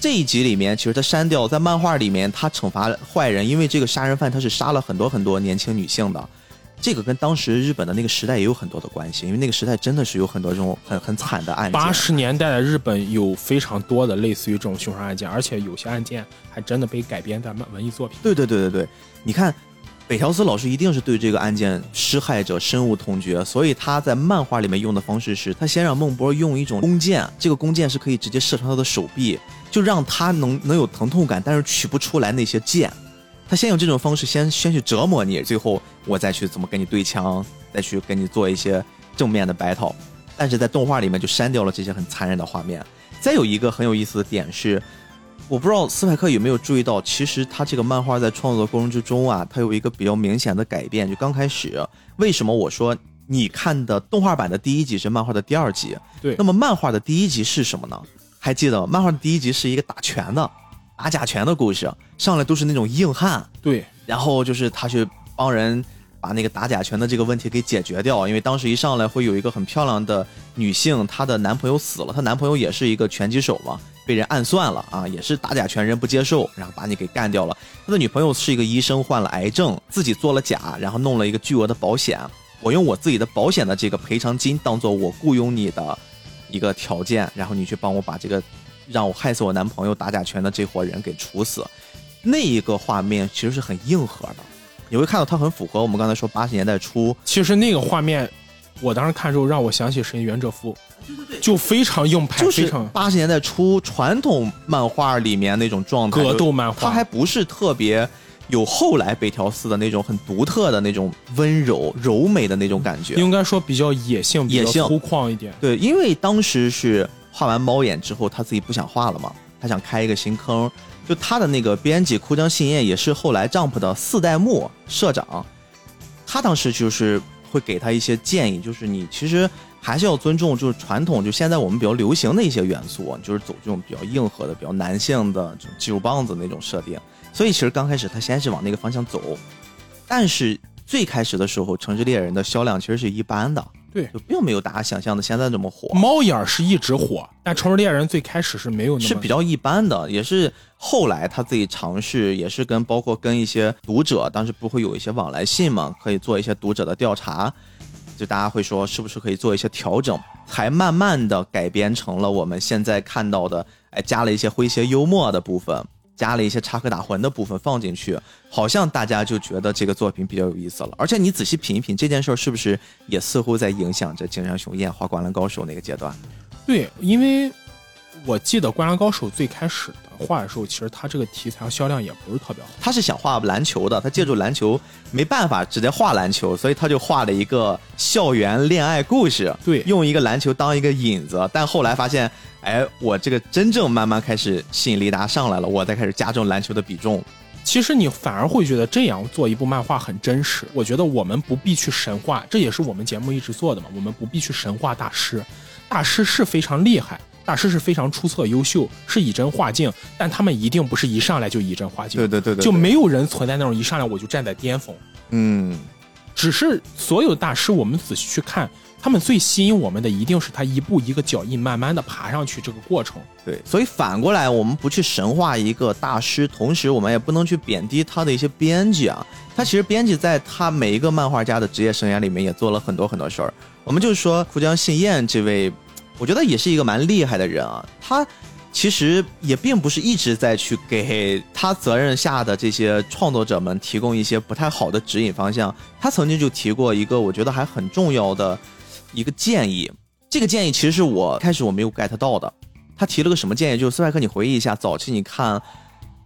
这一集里面，其实他删掉在漫画里面，他惩罚坏人，因为这个杀人犯他是杀了很多很多年轻女性的，这个跟当时日本的那个时代也有很多的关系，因为那个时代真的是有很多这种很很惨的案件。八十年代的日本有非常多的类似于这种凶杀案件，而且有些案件还真的被改编在漫文艺作品。对对对对对，你看，北条司老师一定是对这个案件施害者深恶痛绝，所以他在漫画里面用的方式是，他先让孟波用一种弓箭，这个弓箭是可以直接射穿他的手臂，就让他能能有疼痛感，但是取不出来那些箭。他先用这种方式先先去折磨你，最后我再去怎么跟你对枪，再去跟你做一些正面的 battle。但是在动画里面就删掉了这些很残忍的画面。再有一个很有意思的点是，我不知道斯派克有没有注意到，其实他这个漫画在创作过程之中啊，它有一个比较明显的改变。就刚开始，为什么我说你看的动画版的第一集是漫画的第二集？对那么漫画的第一集是什么呢？还记得？漫画的第一集是一个打拳的、打假拳的故事，上来都是那种硬汉，对，然后就是他去帮人把那个打假拳的这个问题给解决掉，因为当时一上来会有一个很漂亮的女性，她的男朋友死了，她男朋友也是一个拳击手嘛，被人暗算了啊，也是打假拳，人不接受，然后把你给干掉了。他的女朋友是一个医生，患了癌症，自己做了假，然后弄了一个巨额的保险，我用我自己的保险的这个赔偿金当做我雇佣你的一个条件，然后你去帮我把这个让我害死我男朋友打假拳的这伙人给处死。那一个画面其实是很硬核的，你会看到它很符合我们刚才说八十年代初其实那个画面，我当时看之后让我想起《神原哲夫》，就非常硬派，就是八十年代初传统漫画里面那种状态，格斗漫画它还不是特别有后来北条司的那种很独特的那种温柔柔美的那种感觉。应该说比较野性，比野性较粗犷一点。对，因为当时是画完猫眼之后，他自己不想画了嘛，他想开一个新坑。就他的那个编辑哭江信彦也是后来 Jump 的四代目社长，他当时就是会给他一些建议，就是你其实还是要尊重就是传统，就现在我们比较流行的一些元素，就是走这种比较硬核的、比较男性的这种肌肉棒子那种设定。所以其实刚开始他先是往那个方向走，但是最开始的时候，《城市猎人》的销量其实是一般的，对就并没有大家想象的现在这么火。猫眼儿是一直火，但《城市猎人》最开始是没有那么是比较一般的，也是后来他自己尝试，也是跟包括跟一些读者，当时不会有一些往来信嘛，可以做一些读者的调查，就大家会说是不是可以做一些调整，才慢慢的改编成了我们现在看到的，哎，加了一些诙谐幽默的部分。加了一些插科打诨的部分放进去，好像大家就觉得这个作品比较有意思了。而且你仔细品一品，这件事儿是不是也似乎在影响着井上雄彦画《灌篮高手》那个阶段？对，因为我记得《灌篮高手》最开始的画的时候，其实他这个题材和销量也不是特别好。他是想画篮球的，他借助篮球没办法直接画篮球，所以他就画了一个校园恋爱故事，对用一个篮球当一个引子。但后来发现，哎，我这个真正慢慢开始吸引力达上来了，我再开始加重篮球的比重。其实你反而会觉得这样做一部漫画很真实。我觉得我们不必去神话，这也是我们节目一直做的嘛。我们不必去神话大师，大师是非常厉害，大师是非常出色优秀，是以真画境，但他们一定不是一上来就以真画境。对对对对，就没有人存在那种一上来我就站在巅峰。嗯，只是所有大师，我们仔细去看，他们最吸引我们的一定是他一步一个脚印，慢慢的爬上去这个过程。对。所以反过来，我们不去神化一个大师，同时我们也不能去贬低他的一些编辑啊。他其实编辑在他每一个漫画家的职业生涯里面也做了很多很多事儿。我们就是说浦江信彦这位，我觉得也是一个蛮厉害的人啊。他其实也并不是一直在去给他责任下的这些创作者们提供一些不太好的指引方向。他曾经就提过一个我觉得还很重要的一个建议，这个建议其实是我开始我没有 get 到的。他提了个什么建议？就是斯派克，你回忆一下，早期你看《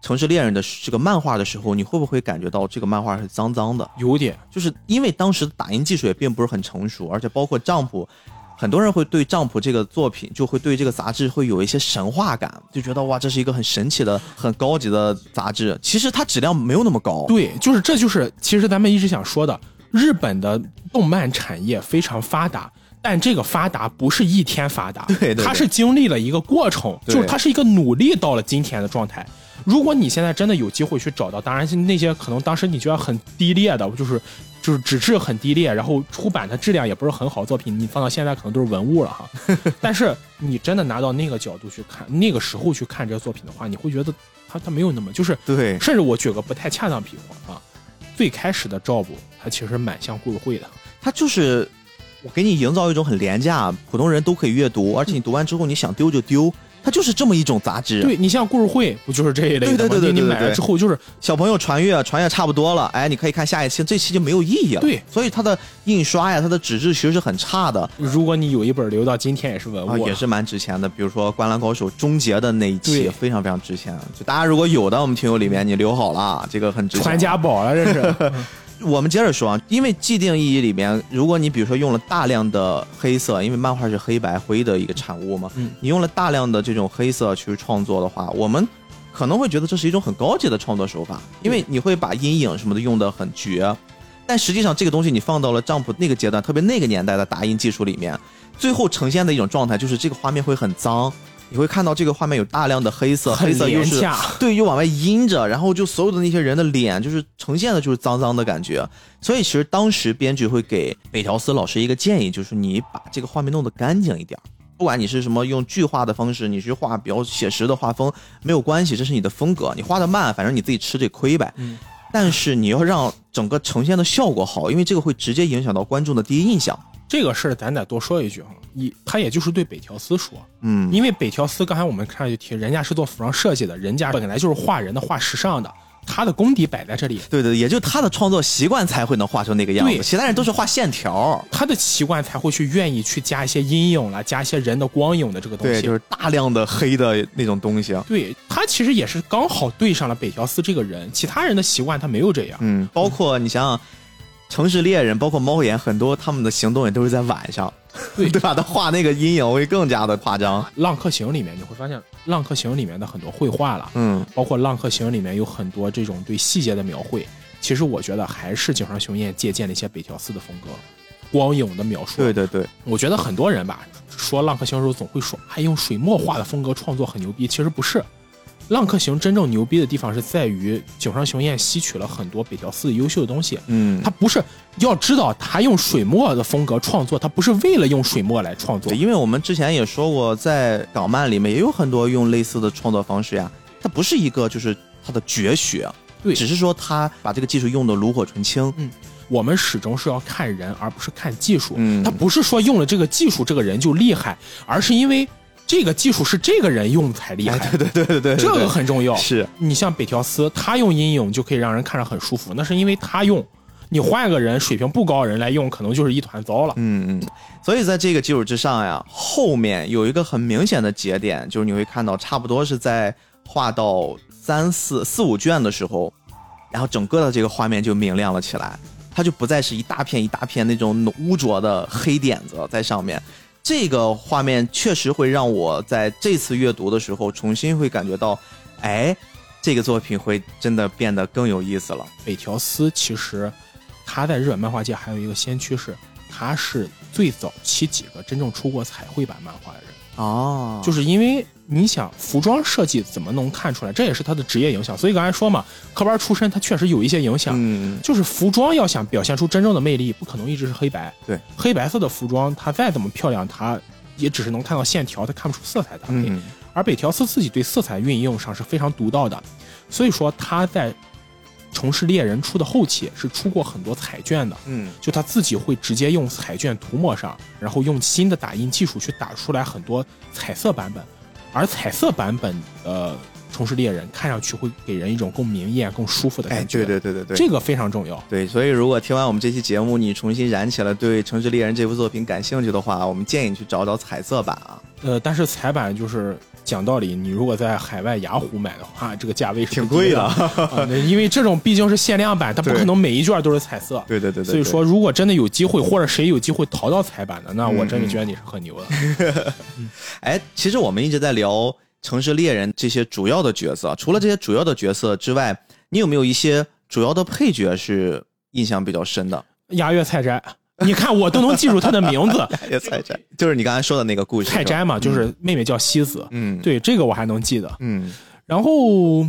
城市猎人》的这个漫画的时候，你会不会感觉到这个漫画是脏脏的？有点就是因为当时的打印技术也并不是很成熟，而且包括丈夫，很多人会对丈夫这个作品，就会对这个杂志会有一些神话感，就觉得哇，这是一个很神奇的、很高级的杂志。其实它质量没有那么高。对，就是这就是其实咱们一直想说的，日本的动漫产业非常发达。但这个发达不是一天发达，对对对它是经历了一个过程，就是它是一个努力到了今天的状态。如果你现在真的有机会去找到，当然那些可能当时你觉得很低劣的，就是就是纸质很低劣，然后出版的质量也不是很好作品，你放到现在可能都是文物了哈。但是你真的拿到那个角度去看，那个时候去看这个作品的话，你会觉得它它没有那么就是对甚至我举个不太恰当比方啊，最开始的赵布，它其实蛮像故事会的。它就是我给你营造一种很廉价，普通人都可以阅读，而且你读完之后你想丢就丢，它就是这么一种杂志。对你像故事会，不就是这一类的吗？对对对对对你买了之后，就是小朋友传阅传阅差不多了，哎，你可以看下一期，这期就没有意义了。对所以它的印刷呀，它的纸质其实是很差的。如果你有一本留到今天也是文物啊，也是蛮值钱的。比如说《灌篮高手》终结的那一期，非常非常值钱。就大家如果有的，我们听友里面你留好了啊，这个很值钱。传家宝了，这是。我们接着说啊，因为既定意义里面，如果你比如说用了大量的黑色，因为漫画是黑白灰的一个产物嘛，嗯你用了大量的这种黑色去创作的话，我们可能会觉得这是一种很高级的创作手法，因为你会把阴影什么的用得很绝。但实际上，这个东西你放到了丈夫那个阶段，特别那个年代的打印技术里面，最后呈现的一种状态就是这个画面会很脏，你会看到这个画面有大量的黑色，黑色又是对，又往外阴着，然后就所有的那些人的脸就是呈现的就是脏脏的感觉。所以其实当时编剧会给北条司老师一个建议，就是你把这个画面弄得干净一点儿。不管你是什么用剧画的方式，你去画比较写实的画风没有关系，这是你的风格。你画的慢，反正你自己吃这亏呗。嗯但是你要让整个呈现的效果好，因为这个会直接影响到观众的第一印象。这个事儿咱得多说一句哈，一他也就是对北条司说，嗯，因为北条司刚才我们看就提，人家是做服装设计的，人家本来就是画人的、画时尚的，他的功底摆在这里，对对，也就他的创作习惯才会能画成那个样子，对其他人都是画线条。他的习惯才会去愿意去加一些阴影啦，加一些人的光影的这个东对，西。就是大量的黑的那种东西。对他其实也是刚好对上了北条司这个人，其他人的习惯他没有这样。嗯，包括你想想，城市猎人，包括猫眼，很多他们的行动也都是在晚上，对 对吧？他画那个阴影会更加的夸张。浪客行里面你会发现，浪客行里面的很多绘画了，嗯，包括浪客行里面有很多这种对细节的描绘，其实我觉得还是井上雄彦借鉴了一些北条司的风格，光影的描述。对对对，我觉得很多人吧，说《浪客行》的时候总会说，哎，用水墨画的风格创作很牛逼。其实不是，《浪客行》真正牛逼的地方是在于井上雄彦吸取了很多北条司的优秀的东西。嗯他，不是要知道，他用水墨的风格创作，他不是为了用水墨来创作，。因为我们之前也说过，在港漫里面也有很多用类似的创作方式呀，他不是一个就是他的绝学，对只是说他把这个技术用的炉火纯青。嗯我们始终是要看人，而不是看技术。嗯他不是说用了这个技术，这个人就厉害，而是因为这个技术是这个人用才厉害。哎，对对对对对，这个很重要。是你像北条司，他用阴影就可以让人看着很舒服，那是因为他用。你换个人，水平不高的人来用，可能就是一团糟了。嗯嗯，所以在这个基础之上呀，后面有一个很明显的节点，就是你会看到，差不多是在画到三四四五卷的时候，然后整个的这个画面就明亮了起来，它就不再是一大片一大片那种污浊的黑点子在上面。这个画面确实会让我在这次阅读的时候重新会感觉到，哎，这个作品会真的变得更有意思了。北条司其实他在日本漫画界还有一个先驱是，他是最早期几个真正出过彩绘版漫画的人。哦，就是因为你想服装设计怎么能看出来，这也是他的职业影响。所以刚才说嘛，科班出身他确实有一些影响。嗯，就是服装要想表现出真正的魅力，不可能一直是黑白。对，黑白色的服装，它再怎么漂亮，它也只是能看到线条，它看不出色彩搭配。嗯而北条司自己对色彩运用上是非常独到的，所以说他在《从事猎人》出的后期是出过很多彩卷的，嗯就他自己会直接用彩卷涂抹上，然后用新的打印技术去打出来很多彩色版本，而彩色版本呃《城市猎人》看上去会给人一种更明艳、更舒服的哎，感觉。对对对对对，这个非常重要。对，所以如果听完我们这期节目，你重新燃起了对《城市猎人》这部作品感兴趣的话，我们建议你去找找彩色版啊，呃，但是彩版就是讲道理，你如果在海外雅虎买的话，这个价位是挺不低的，贵的。啊因为这种毕竟是限量版，它不可能每一卷都是彩色。对对对对，所以说，如果真的有机会，或者谁有机会淘到彩版的，那我真的觉得你是很牛的。对，哎，其实我们一直在聊《城市猎人》这些主要的角色，除了这些主要的角色之外，你有没有一些主要的配角是印象比较深的？雅月菜斋，你看我都能记住他的名字，就是你刚才说的那个故事。菜斋嘛，就是妹妹叫西子，嗯，，对这个我还能记得。嗯然后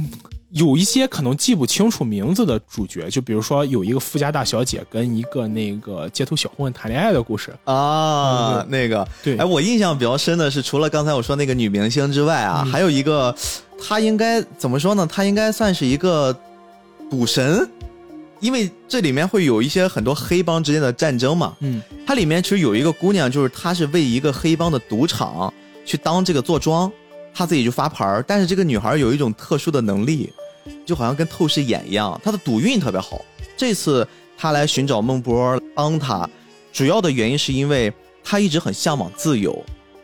有一些可能记不清楚名字的主角，就比如说有一个富家大小姐跟一个那个街头小混混谈恋爱的故事，啊，那个，对哎，我印象比较深的是，除了刚才我说那个女明星之外啊，嗯还有一个，她应该怎么说呢？她应该算是一个赌神，因为这里面会有一些很多黑帮之间的战争嘛。嗯，它里面其实有一个姑娘，就是她是为一个黑帮的赌场去当这个坐庄，她自己就发牌儿。但是这个女孩有一种特殊的能力，就好像跟透视眼一样，她的赌运特别好。这次她来寻找孟波帮她，主要的原因是因为她一直很向往自由。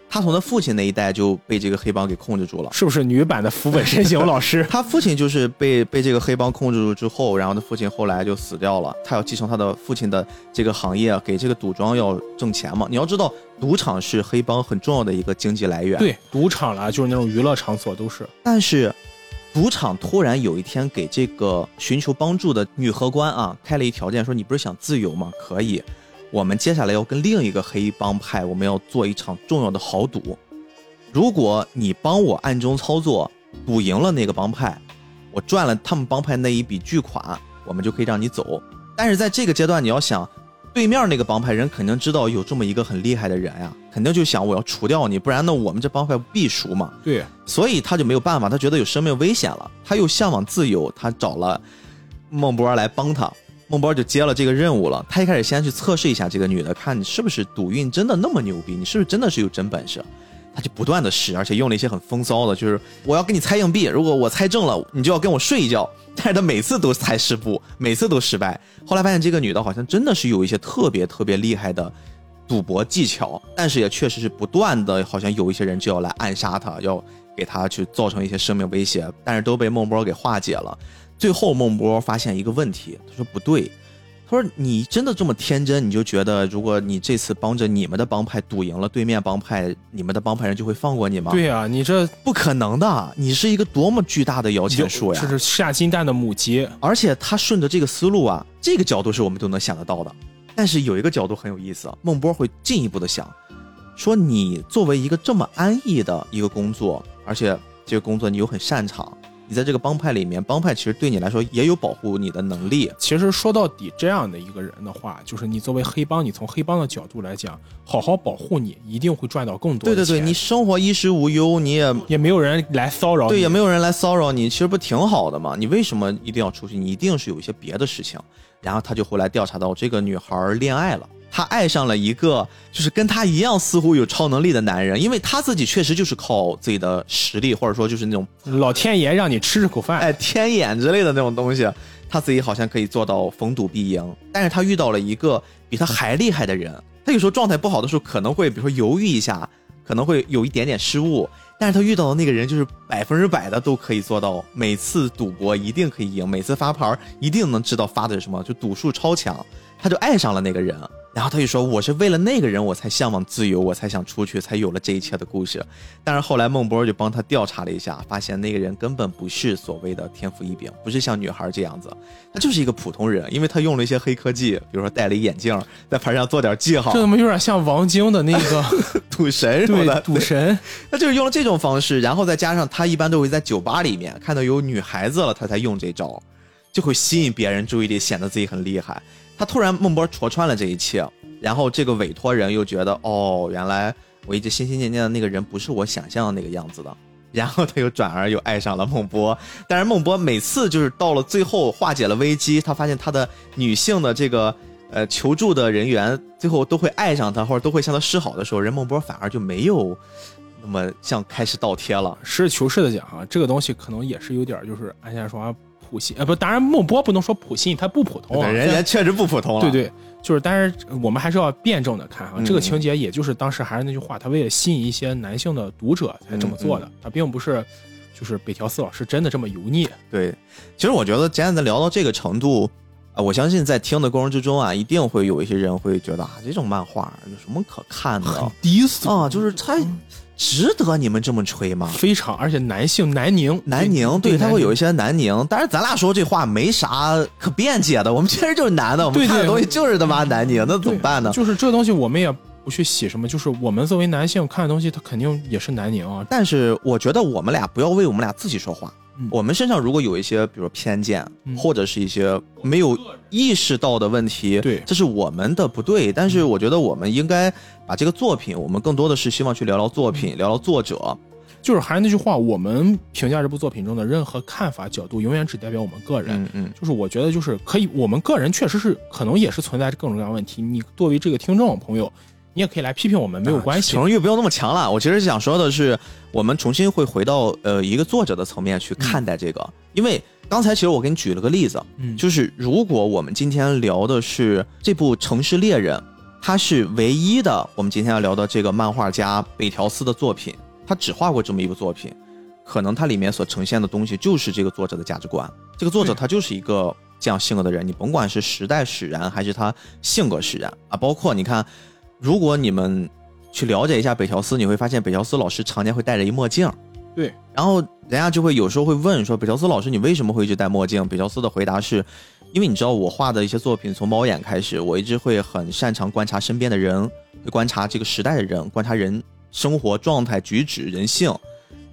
她从他父亲那一代就被这个黑帮给控制住了。是不是女版的福本身行老师？他父亲就是被被这个黑帮控制住之后，然后他父亲后来就死掉了。他要继承他的父亲的这个行业，给这个赌庄要挣钱嘛。你要知道，赌场是黑帮很重要的一个经济来源。，对，赌场啦，就是那种娱乐场所都是。但是赌场突然有一天给这个寻求帮助的女荷官啊开了一条件，说你不是想自由吗？可以，我们接下来要跟另一个黑帮派，我们要做一场重要的豪赌。如果你帮我暗中操作，赌赢了那个帮派，我赚了他们帮派那一笔巨款，我们就可以让你走。但是在这个阶段，你要想，对面那个帮派人肯定知道有这么一个很厉害的人呀，肯定就想我要除掉你，不然呢我们这帮派必输嘛。对，所以他就没有办法，他觉得有生命危险了，他又向往自由，他找了孟波来帮他。孟波就接了这个任务了。他一开始先去测试一下这个女的，看你是不是赌运真的那么牛逼，你是不是真的是有真本事。他就不断的试，而且用了一些很风骚的，就是我要跟你猜硬币，如果我猜中了，你就要跟我睡一觉。但是他每次都猜失误，每次都失败。后来发现这个女的好像真的是有一些特别特别厉害的赌博技巧，但是也确实是不断的，好像有一些人就要来暗杀她，要给她去造成一些生命威胁，但是都被孟波给化解了。最后孟波发现一个问题，他说不对，他说你真的这么天真，你就觉得如果你这次帮着你们的帮派赌赢了对面帮派，你们的帮派人就会放过你吗？对，呀、你这不可能的，你是一个多么巨大的摇钱树呀！这是下金蛋的母鸡，而且他顺着这个思路啊，这个角度是我们都能想得到的。但是有一个角度很有意思，孟波会进一步的想，说你作为一个这么安逸的一个工作，而且这个工作你又很擅长，你在这个帮派里面，帮派其实对你来说也有保护你的能力。其实说到底，这样的一个人的话，就是你作为黑帮，你从黑帮的角度来讲，好好保护你，一定会赚到更多的钱。对对对，你生活衣食无忧，你也也没有人来骚扰你，对，也没有人来骚扰你，其实不挺好的吗？你为什么一定要出去？你一定是有一些别的事情。然后他就后来调查到，这个女孩恋爱了，她爱上了一个就是跟她一样似乎有超能力的男人，因为她自己确实就是靠自己的实力，或者说就是那种老天爷让你吃这口饭。哎天眼之类的那种东西，她自己好像可以做到逢赌必赢。但是她遇到了一个比她还厉害的人，她有时候状态不好的时候可能会比如说犹豫一下，可能会有一点点失误。但是他遇到的那个人就是百分之百的都可以做到，每次赌博一定可以赢，每次发牌一定能知道发的是什么，就赌术超强。他就爱上了那个人，然后他就说：“我是为了那个人，我才向往自由，我才想出去，才有了这一切的故事。”但是后来孟波就帮他调查了一下，发现那个人根本不是所谓的天赋异禀，不是像女孩这样子，他就是一个普通人，因为他用了一些黑科技，比如说戴了一眼镜，在牌上做点记号这，怎么有点像王晶的那个 赌神什么对的，赌神？他就是用了这种方式，然后再加上他一般都会在酒吧里面看到有女孩子了，他才用这招，就会吸引别人注意力，显得自己很厉害。他突然孟波戳穿了这一切，然后这个委托人又觉得，哦，原来我一直心心念念的那个人不是我想象的那个样子的，然后他又转而又爱上了孟波。但是孟波每次就是到了最后化解了危机，他发现他的女性的这个呃求助的人员最后都会爱上他，或者都会向他示好的时候，人孟波反而就没有那么像开始倒贴了。实事求是的讲啊，这个东西可能也是有点就是按现在说啊普信，呃不，当然孟波不能说普信，他不普通啊，人人确实不普通了。对对，就是，但是我们还是要辩证的看啊，嗯这个情节也就是当时还是那句话，他为了吸引一些男性的读者才这么做的，嗯他并不是就是北条司老师真的这么油腻。对，其实我觉得简单的聊到这个程度，啊、我相信在听的过程之中啊，一定会有一些人会觉得啊，这种漫画有什么可看的低俗啊？就是它值得你们这么吹吗？非常，而且男性南宁南宁，对，它男宁会有一些南宁，但是咱俩说这话没啥可辩解的，我们确实就是男的，我们看的东西就是他妈南宁，那怎么办呢？就是这东西我们也不去洗什么，就是我们作为男性看的东西，他肯定也是南宁啊。但是我觉得我们俩不要为我们俩自己说话。嗯我们身上如果有一些，比如说偏见，嗯或者是一些没有意识到的问题，对这是我们的不对。但是我觉得我们应该把这个作品，我们更多的是希望去聊聊作品，聊聊作者。就是还是那句话，我们评价这部作品中的任何看法角度，永远只代表我们个人。嗯嗯，就是我觉得就是可以，我们个人确实是可能也是存在各种各样的问题。你作为这个听众朋友，你也可以来批评我们，没有关系。情欲不用那么强了。我其实想说的是，我们重新会回到呃一个作者的层面去看待这个，因为刚才其实我给你举了个例子，嗯，就是如果我们今天聊的是这部《城市猎人》，它是唯一的我们今天要聊的这个漫画家北条司的作品，他只画过这么一部作品，可能它里面所呈现的东西就是这个作者的价值观。这个作者他就是一个这样性格的人，你甭管是时代使然还是他性格使然啊，包括你看，如果你们去了解一下北乔斯，你会发现北乔斯老师常年会戴着一墨镜。对，然后人家就会有时候会问说：“北乔斯老师，你为什么会一直戴墨镜？”北乔斯的回答是：“因为你知道我画的一些作品，从猫眼开始，我一直会很擅长观察身边的人，会观察这个时代的人，观察人生活状态、举止、人性。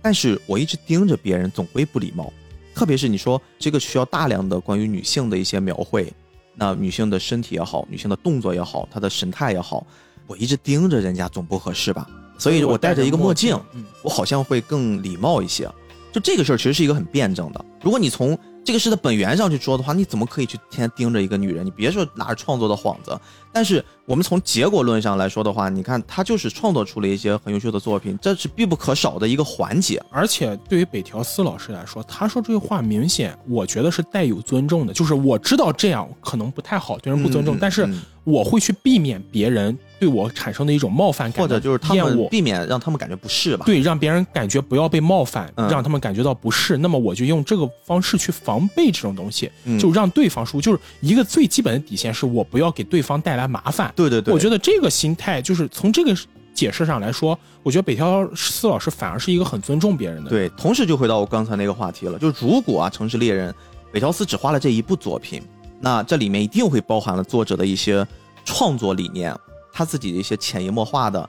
但是我一直盯着别人，总归不礼貌。特别是你说这个需要大量的关于女性的一些描绘，那女性的身体也好，女性的动作也好，她的神态也好，我一直盯着人家，总不合适吧？所以我戴着一个墨镜，嗯，我好像会更礼貌一些。就这个事儿其实是一个很辩证的。如果你从这个事的本源上去说的话，你怎么可以去天天盯着一个女人？你别说拿着创作的幌子。但是我们从结果论上来说的话，你看他就是创作出了一些很优秀的作品，这是必不可少的一个环节。而且对于北条司老师来说，他说这句话明显，我觉得是带有尊重的，就是我知道这样可能不太好，对人不尊重，嗯但是嗯我会去避免别人对我产生的一种冒犯感，或者就是他厌恶。们避免让他们感觉不适吧。对，让别人感觉不要被冒犯，嗯让他们感觉到不适，那么我就用这个方式去防备这种东西，嗯就让对方舒服。就是一个最基本的底线，是我不要给对方带来麻烦。对对对，我觉得这个心态，就是从这个解释上来说，我觉得北条司老师反而是一个很尊重别人的。，对，同时就回到我刚才那个话题了，就是如果啊，《城市猎人》北条司只花了这一部作品，那这里面一定会包含了作者的一些创作理念，他自己的一些潜移默化的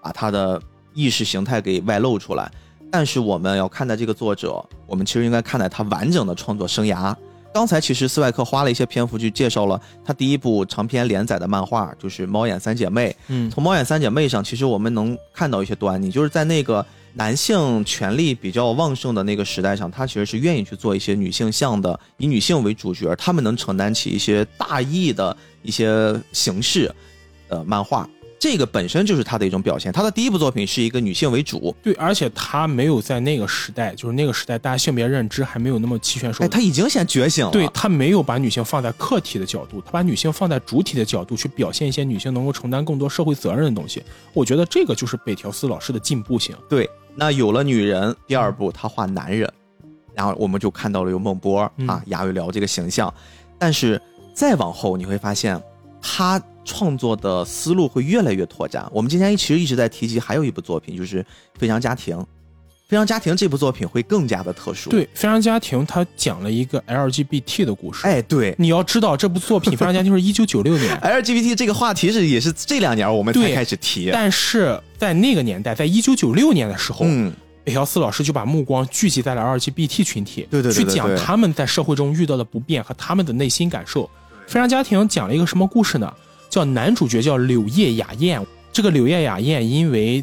把他的意识形态给外露出来。但是我们要看待这个作者，我们其实应该看待他完整的创作生涯。刚才其实斯外克花了一些篇幅去介绍了他第一部长篇连载的漫画，就是《猫眼三姐妹》。嗯，从猫眼三姐妹上，其实我们能看到一些端倪，就是在那个男性权力比较旺盛的那个时代上，他其实是愿意去做一些女性向的，以女性为主角，他们能承担起一些大义的一些形式的漫画。这个本身就是他的一种表现。他的第一部作品是一个女性为主，对，而且他没有在那个时代，就是那个时代大家性别认知还没有那么齐全说哎，他已经先觉醒了。对他没有把女性放在客体的角度，他把女性放在主体的角度去表现一些女性能够承担更多社会责任的东西。我觉得这个就是北条司老师的进步性。对，那有了女人，第二部他画男人，然后我们就看到了有孟波嗯啊、亚维辽这个形象，但是再往后你会发现，他创作的思路会越来越拓展。我们今天其实一直在提及，还有一部作品就是《非常家庭》，《非常家庭》这部作品会更加的特殊。，对，《非常家庭》它讲了一个 LGBT 的故事。哎，对。你要知道，这部作品《非常家庭》是一九九六年，LGBT 这个话题是也是这两年我们才开始提，但是在那个年代，在一九九六年的时候，嗯，北条司老师就把目光聚集在了 LGBT 群体，对对对对去讲他们在社会中遇到的不便和他们的内心感受。非常家庭讲了一个什么故事呢？叫男主角叫柳叶雅彦，这个柳叶雅彦因为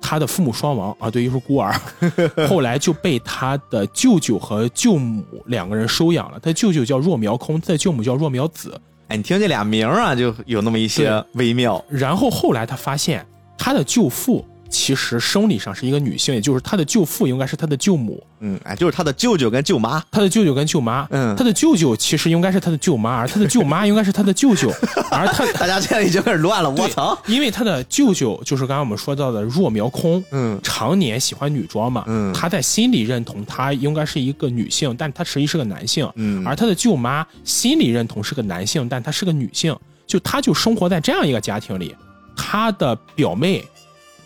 他的父母双亡啊，对，又是孤儿，后来就被他的舅舅和舅母两个人收养了。他舅舅叫若苗空，他的舅母叫若苗子。哎，你听这俩名儿啊，就有那么一些微妙。然后后来他发现，他的舅父其实生理上是一个女性，也就是他的舅父应该是他的舅母，嗯，哎，就是他的舅舅跟舅妈，他的舅舅跟舅妈，嗯。他的舅舅其实应该是他的舅妈，而他的舅妈应该是他的舅舅，而他大家现在已经开始乱了，我操！因为他的舅舅就是刚刚我们说到的若苗空，嗯。常年喜欢女装嘛，嗯。他在心里认同他应该是一个女性，但他实际是个男性，嗯。而他的舅妈心里认同是个男性，但她是个女性，就他就生活在这样一个家庭里，他的表妹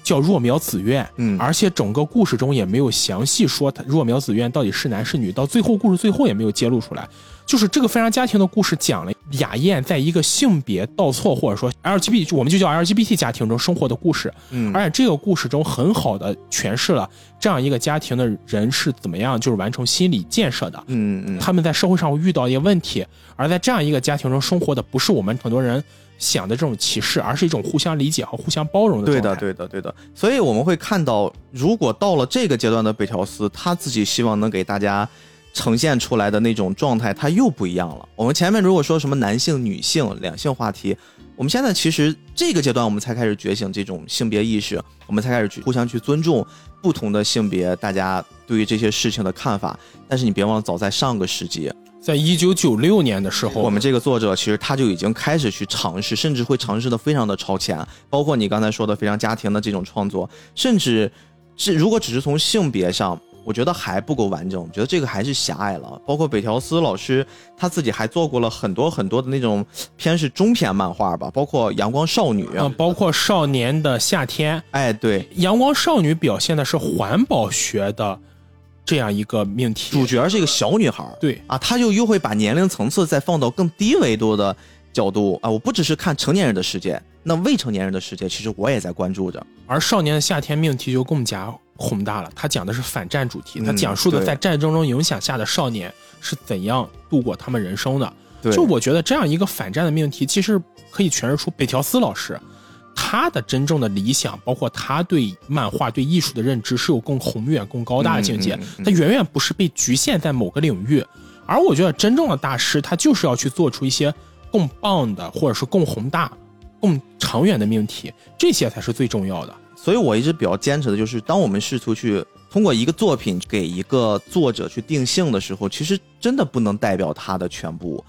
叫若苗子苑，嗯而且整个故事中也没有详细说他若苗子苑到底是男是女，到最后故事最后也没有揭露出来。就是这个非常家庭的故事，讲了雅燕在一个性别倒错或者说 LGBT，我们就叫 LGBT 家庭中生活的故事。嗯而且这个故事中很好的诠释了这样一个家庭的人是怎么样，就是完成心理建设的。嗯嗯，他们在社会上会遇到一些问题，而在这样一个家庭中生活的，不是我们很多人想的这种歧视，而是一种互相理解和互相包容的对的，状态。对的，对的。所以我们会看到，如果到了这个阶段的北条司，他自己希望能给大家呈现出来的那种状态，他又不一样了。我们前面如果说什么男性、女性、两性话题，我们现在其实这个阶段我们才开始觉醒这种性别意识，我们才开始去互相去尊重不同的性别，大家对于这些事情的看法。但是你别忘了，早在上个世纪，在一九九六年的时候，我们这个作者其实他就已经开始去尝试，甚至会尝试的非常的超前，包括你刚才说的非常家庭的这种创作，甚至是如果只是从性别上，我觉得还不够完整，我觉得这个还是狭隘了。包括北条司老师他自己还做过了很多很多的那种偏是中篇漫画吧，包括《阳光少女》嗯，包括少年的夏天，哎，对，阳光少女表现的是环保学的这样一个命题，主角是一个小女孩。儿，对。啊，她就又会把年龄层次再放到更低维度的角度。啊，我不只是看成年人的世界，那未成年人的世界，其实我也在关注着。而少年的夏天命题就更加宏大了，它讲的是反战主题，嗯它讲述的在战争中影响下的少年是怎样度过他们人生的。对，就我觉得这样一个反战的命题，其实可以诠释出北条司老师他的真正的理想，包括他对漫画、对艺术的认知是有更宏远、更高大的境界。他远远不是被局限在某个领域，而我觉得真正的大师，他就是要去做出一些更棒的，或者是更宏大、更长远的命题，这些才是最重要的。所以我一直比较坚持的就是，当我们试图去通过一个作品给一个作者去定性的时候，其实真的不能代表他的全部。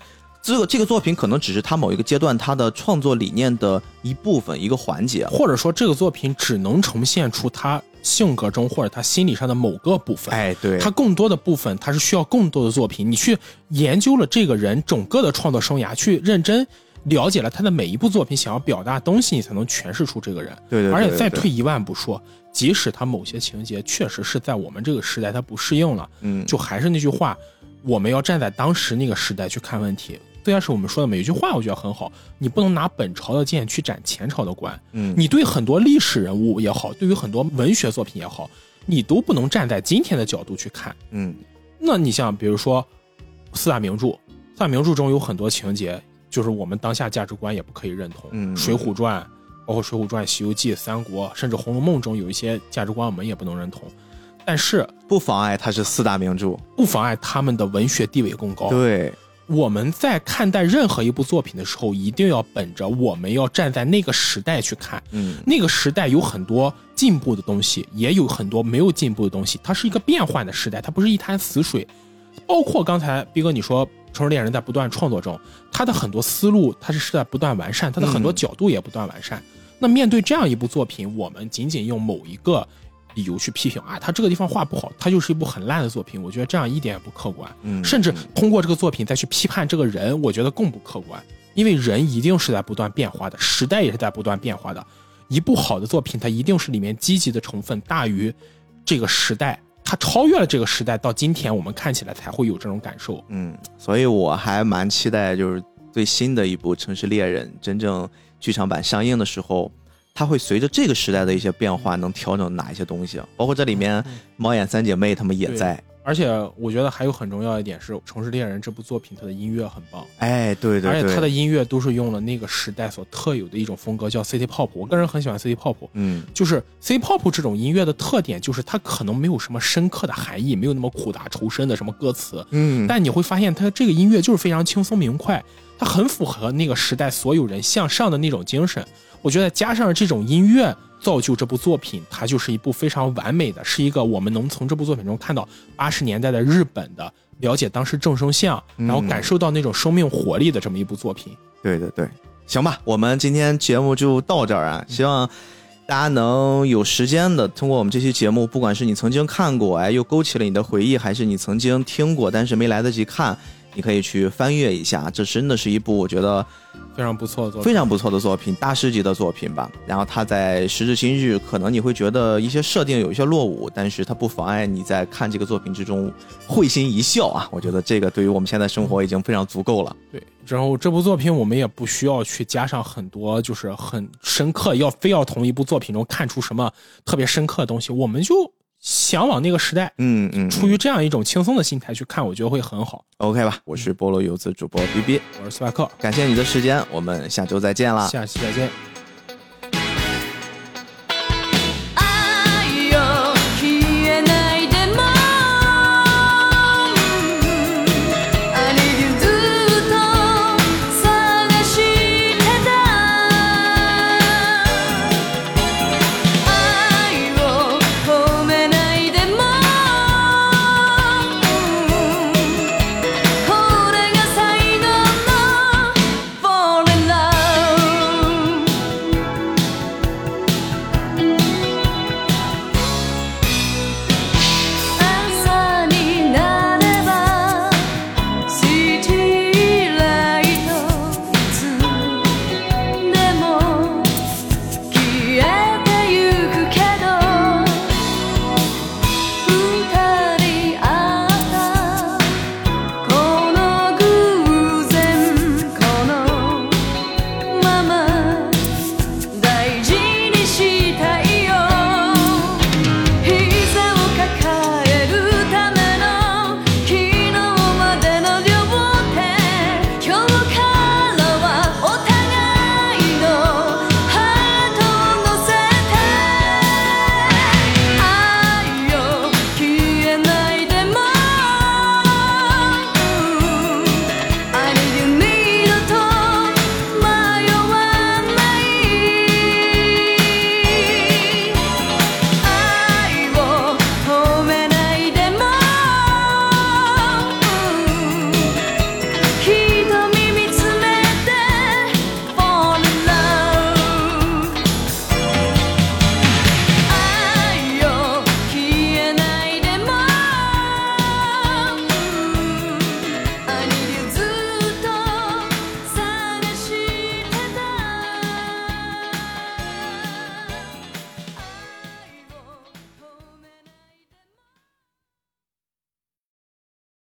这个这个作品可能只是他某一个阶段他的创作理念的一部分、一个环节。或者说这个作品只能呈现出他性格中或者他心理上的某个部分。哎，对，他更多的部分，他是需要更多的作品，你去研究了这个人整个的创作生涯，去认真了解了他的每一部作品想要表达的东西，你才能诠释出这个人。对对对而且再退一万步说，即使他某些情节确实是在我们这个时代他不适应了，嗯，就还是那句话，我们要站在当时那个时代去看问题。最开始我们说的每一句话，我觉得很好。你不能拿本朝的剑去斩前朝的官。嗯你对很多历史人物也好，对于很多文学作品也好，你都不能站在今天的角度去看。嗯那你像比如说四大名著，四大名著中有很多情节，就是我们当下价值观也不可以认同。嗯水浒传》包括《水浒传》《西游记》《三国》，甚至《红楼梦》中有一些价值观我们也不能认同，但是不妨碍它是四大名著。不妨碍他们的文学地位更高。对，我们在看待任何一部作品的时候，一定要本着我们要站在那个时代去看。嗯那个时代有很多进步的东西，也有很多没有进步的东西。它是一个变换的时代，它不是一潭死水。包括刚才逼哥你说《城市猎人》在不断创作中，他的很多思路，他是是在不断完善，他的很多角度也不断完善。那面对这样一部作品，我们仅仅用某一个理由去批评啊，他这个地方画不好，他就是一部很烂的作品，我觉得这样一点也不客观。嗯甚至通过这个作品再去批判这个人，我觉得更不客观，因为人一定是在不断变化的，时代也是在不断变化的。一部好的作品，它一定是里面积极的成分大于这个时代，它超越了这个时代，到今天我们看起来才会有这种感受。嗯，所以我还蛮期待，就是最新的一部《城市猎人》真正剧场版上映的时候，它会随着这个时代的一些变化，能调整哪一些东西？包括这里面猫眼三姐妹她们也在。而且我觉得还有很重要一点是，《城市猎人》这部作品它的音乐很棒，哎，对对对，而且它的音乐都是用了那个时代所特有的一种风格，叫 City Pop。我个人很喜欢 City Pop，嗯就是 City pop 这种音乐的特点，就是它可能没有什么深刻的含义，没有那么苦大仇深的什么歌词，嗯，但你会发现它这个音乐就是非常轻松明快，它很符合那个时代所有人向上的那种精神。我觉得加上这种音乐，造就这部作品，它就是一部非常完美的，是一个我们能从这部作品中看到八十年代的日本的，了解当时众生相，然后感受到那种生命活力的这么一部作品。对对对，行吧，我们今天节目就到这儿啊，希望。大家能有时间的通过我们这期节目，不管是你曾经看过，哎，又勾起了你的回忆，还是你曾经听过但是没来得及看，你可以去翻阅一下。这真的是一部我觉得非常不错的作品，非常不错的作品，大师级的作品吧。然后它在时至今日，可能你会觉得一些设定有一些落伍，但是它不妨碍你在看这个作品之中会心一笑啊。我觉得这个对于我们现在生活已经非常足够了。对，然后这部作品我们也不需要去加上很多，就是很深刻，要非要从一部作品中看出什么特别深刻的东西，我们就向往那个时代，嗯嗯，出于这样一种轻松的心态去看，我觉得会很好。OK 吧，我是菠萝游子主播 B B，我是斯派克，感谢你的时间，我们下周再见啦。下期再见。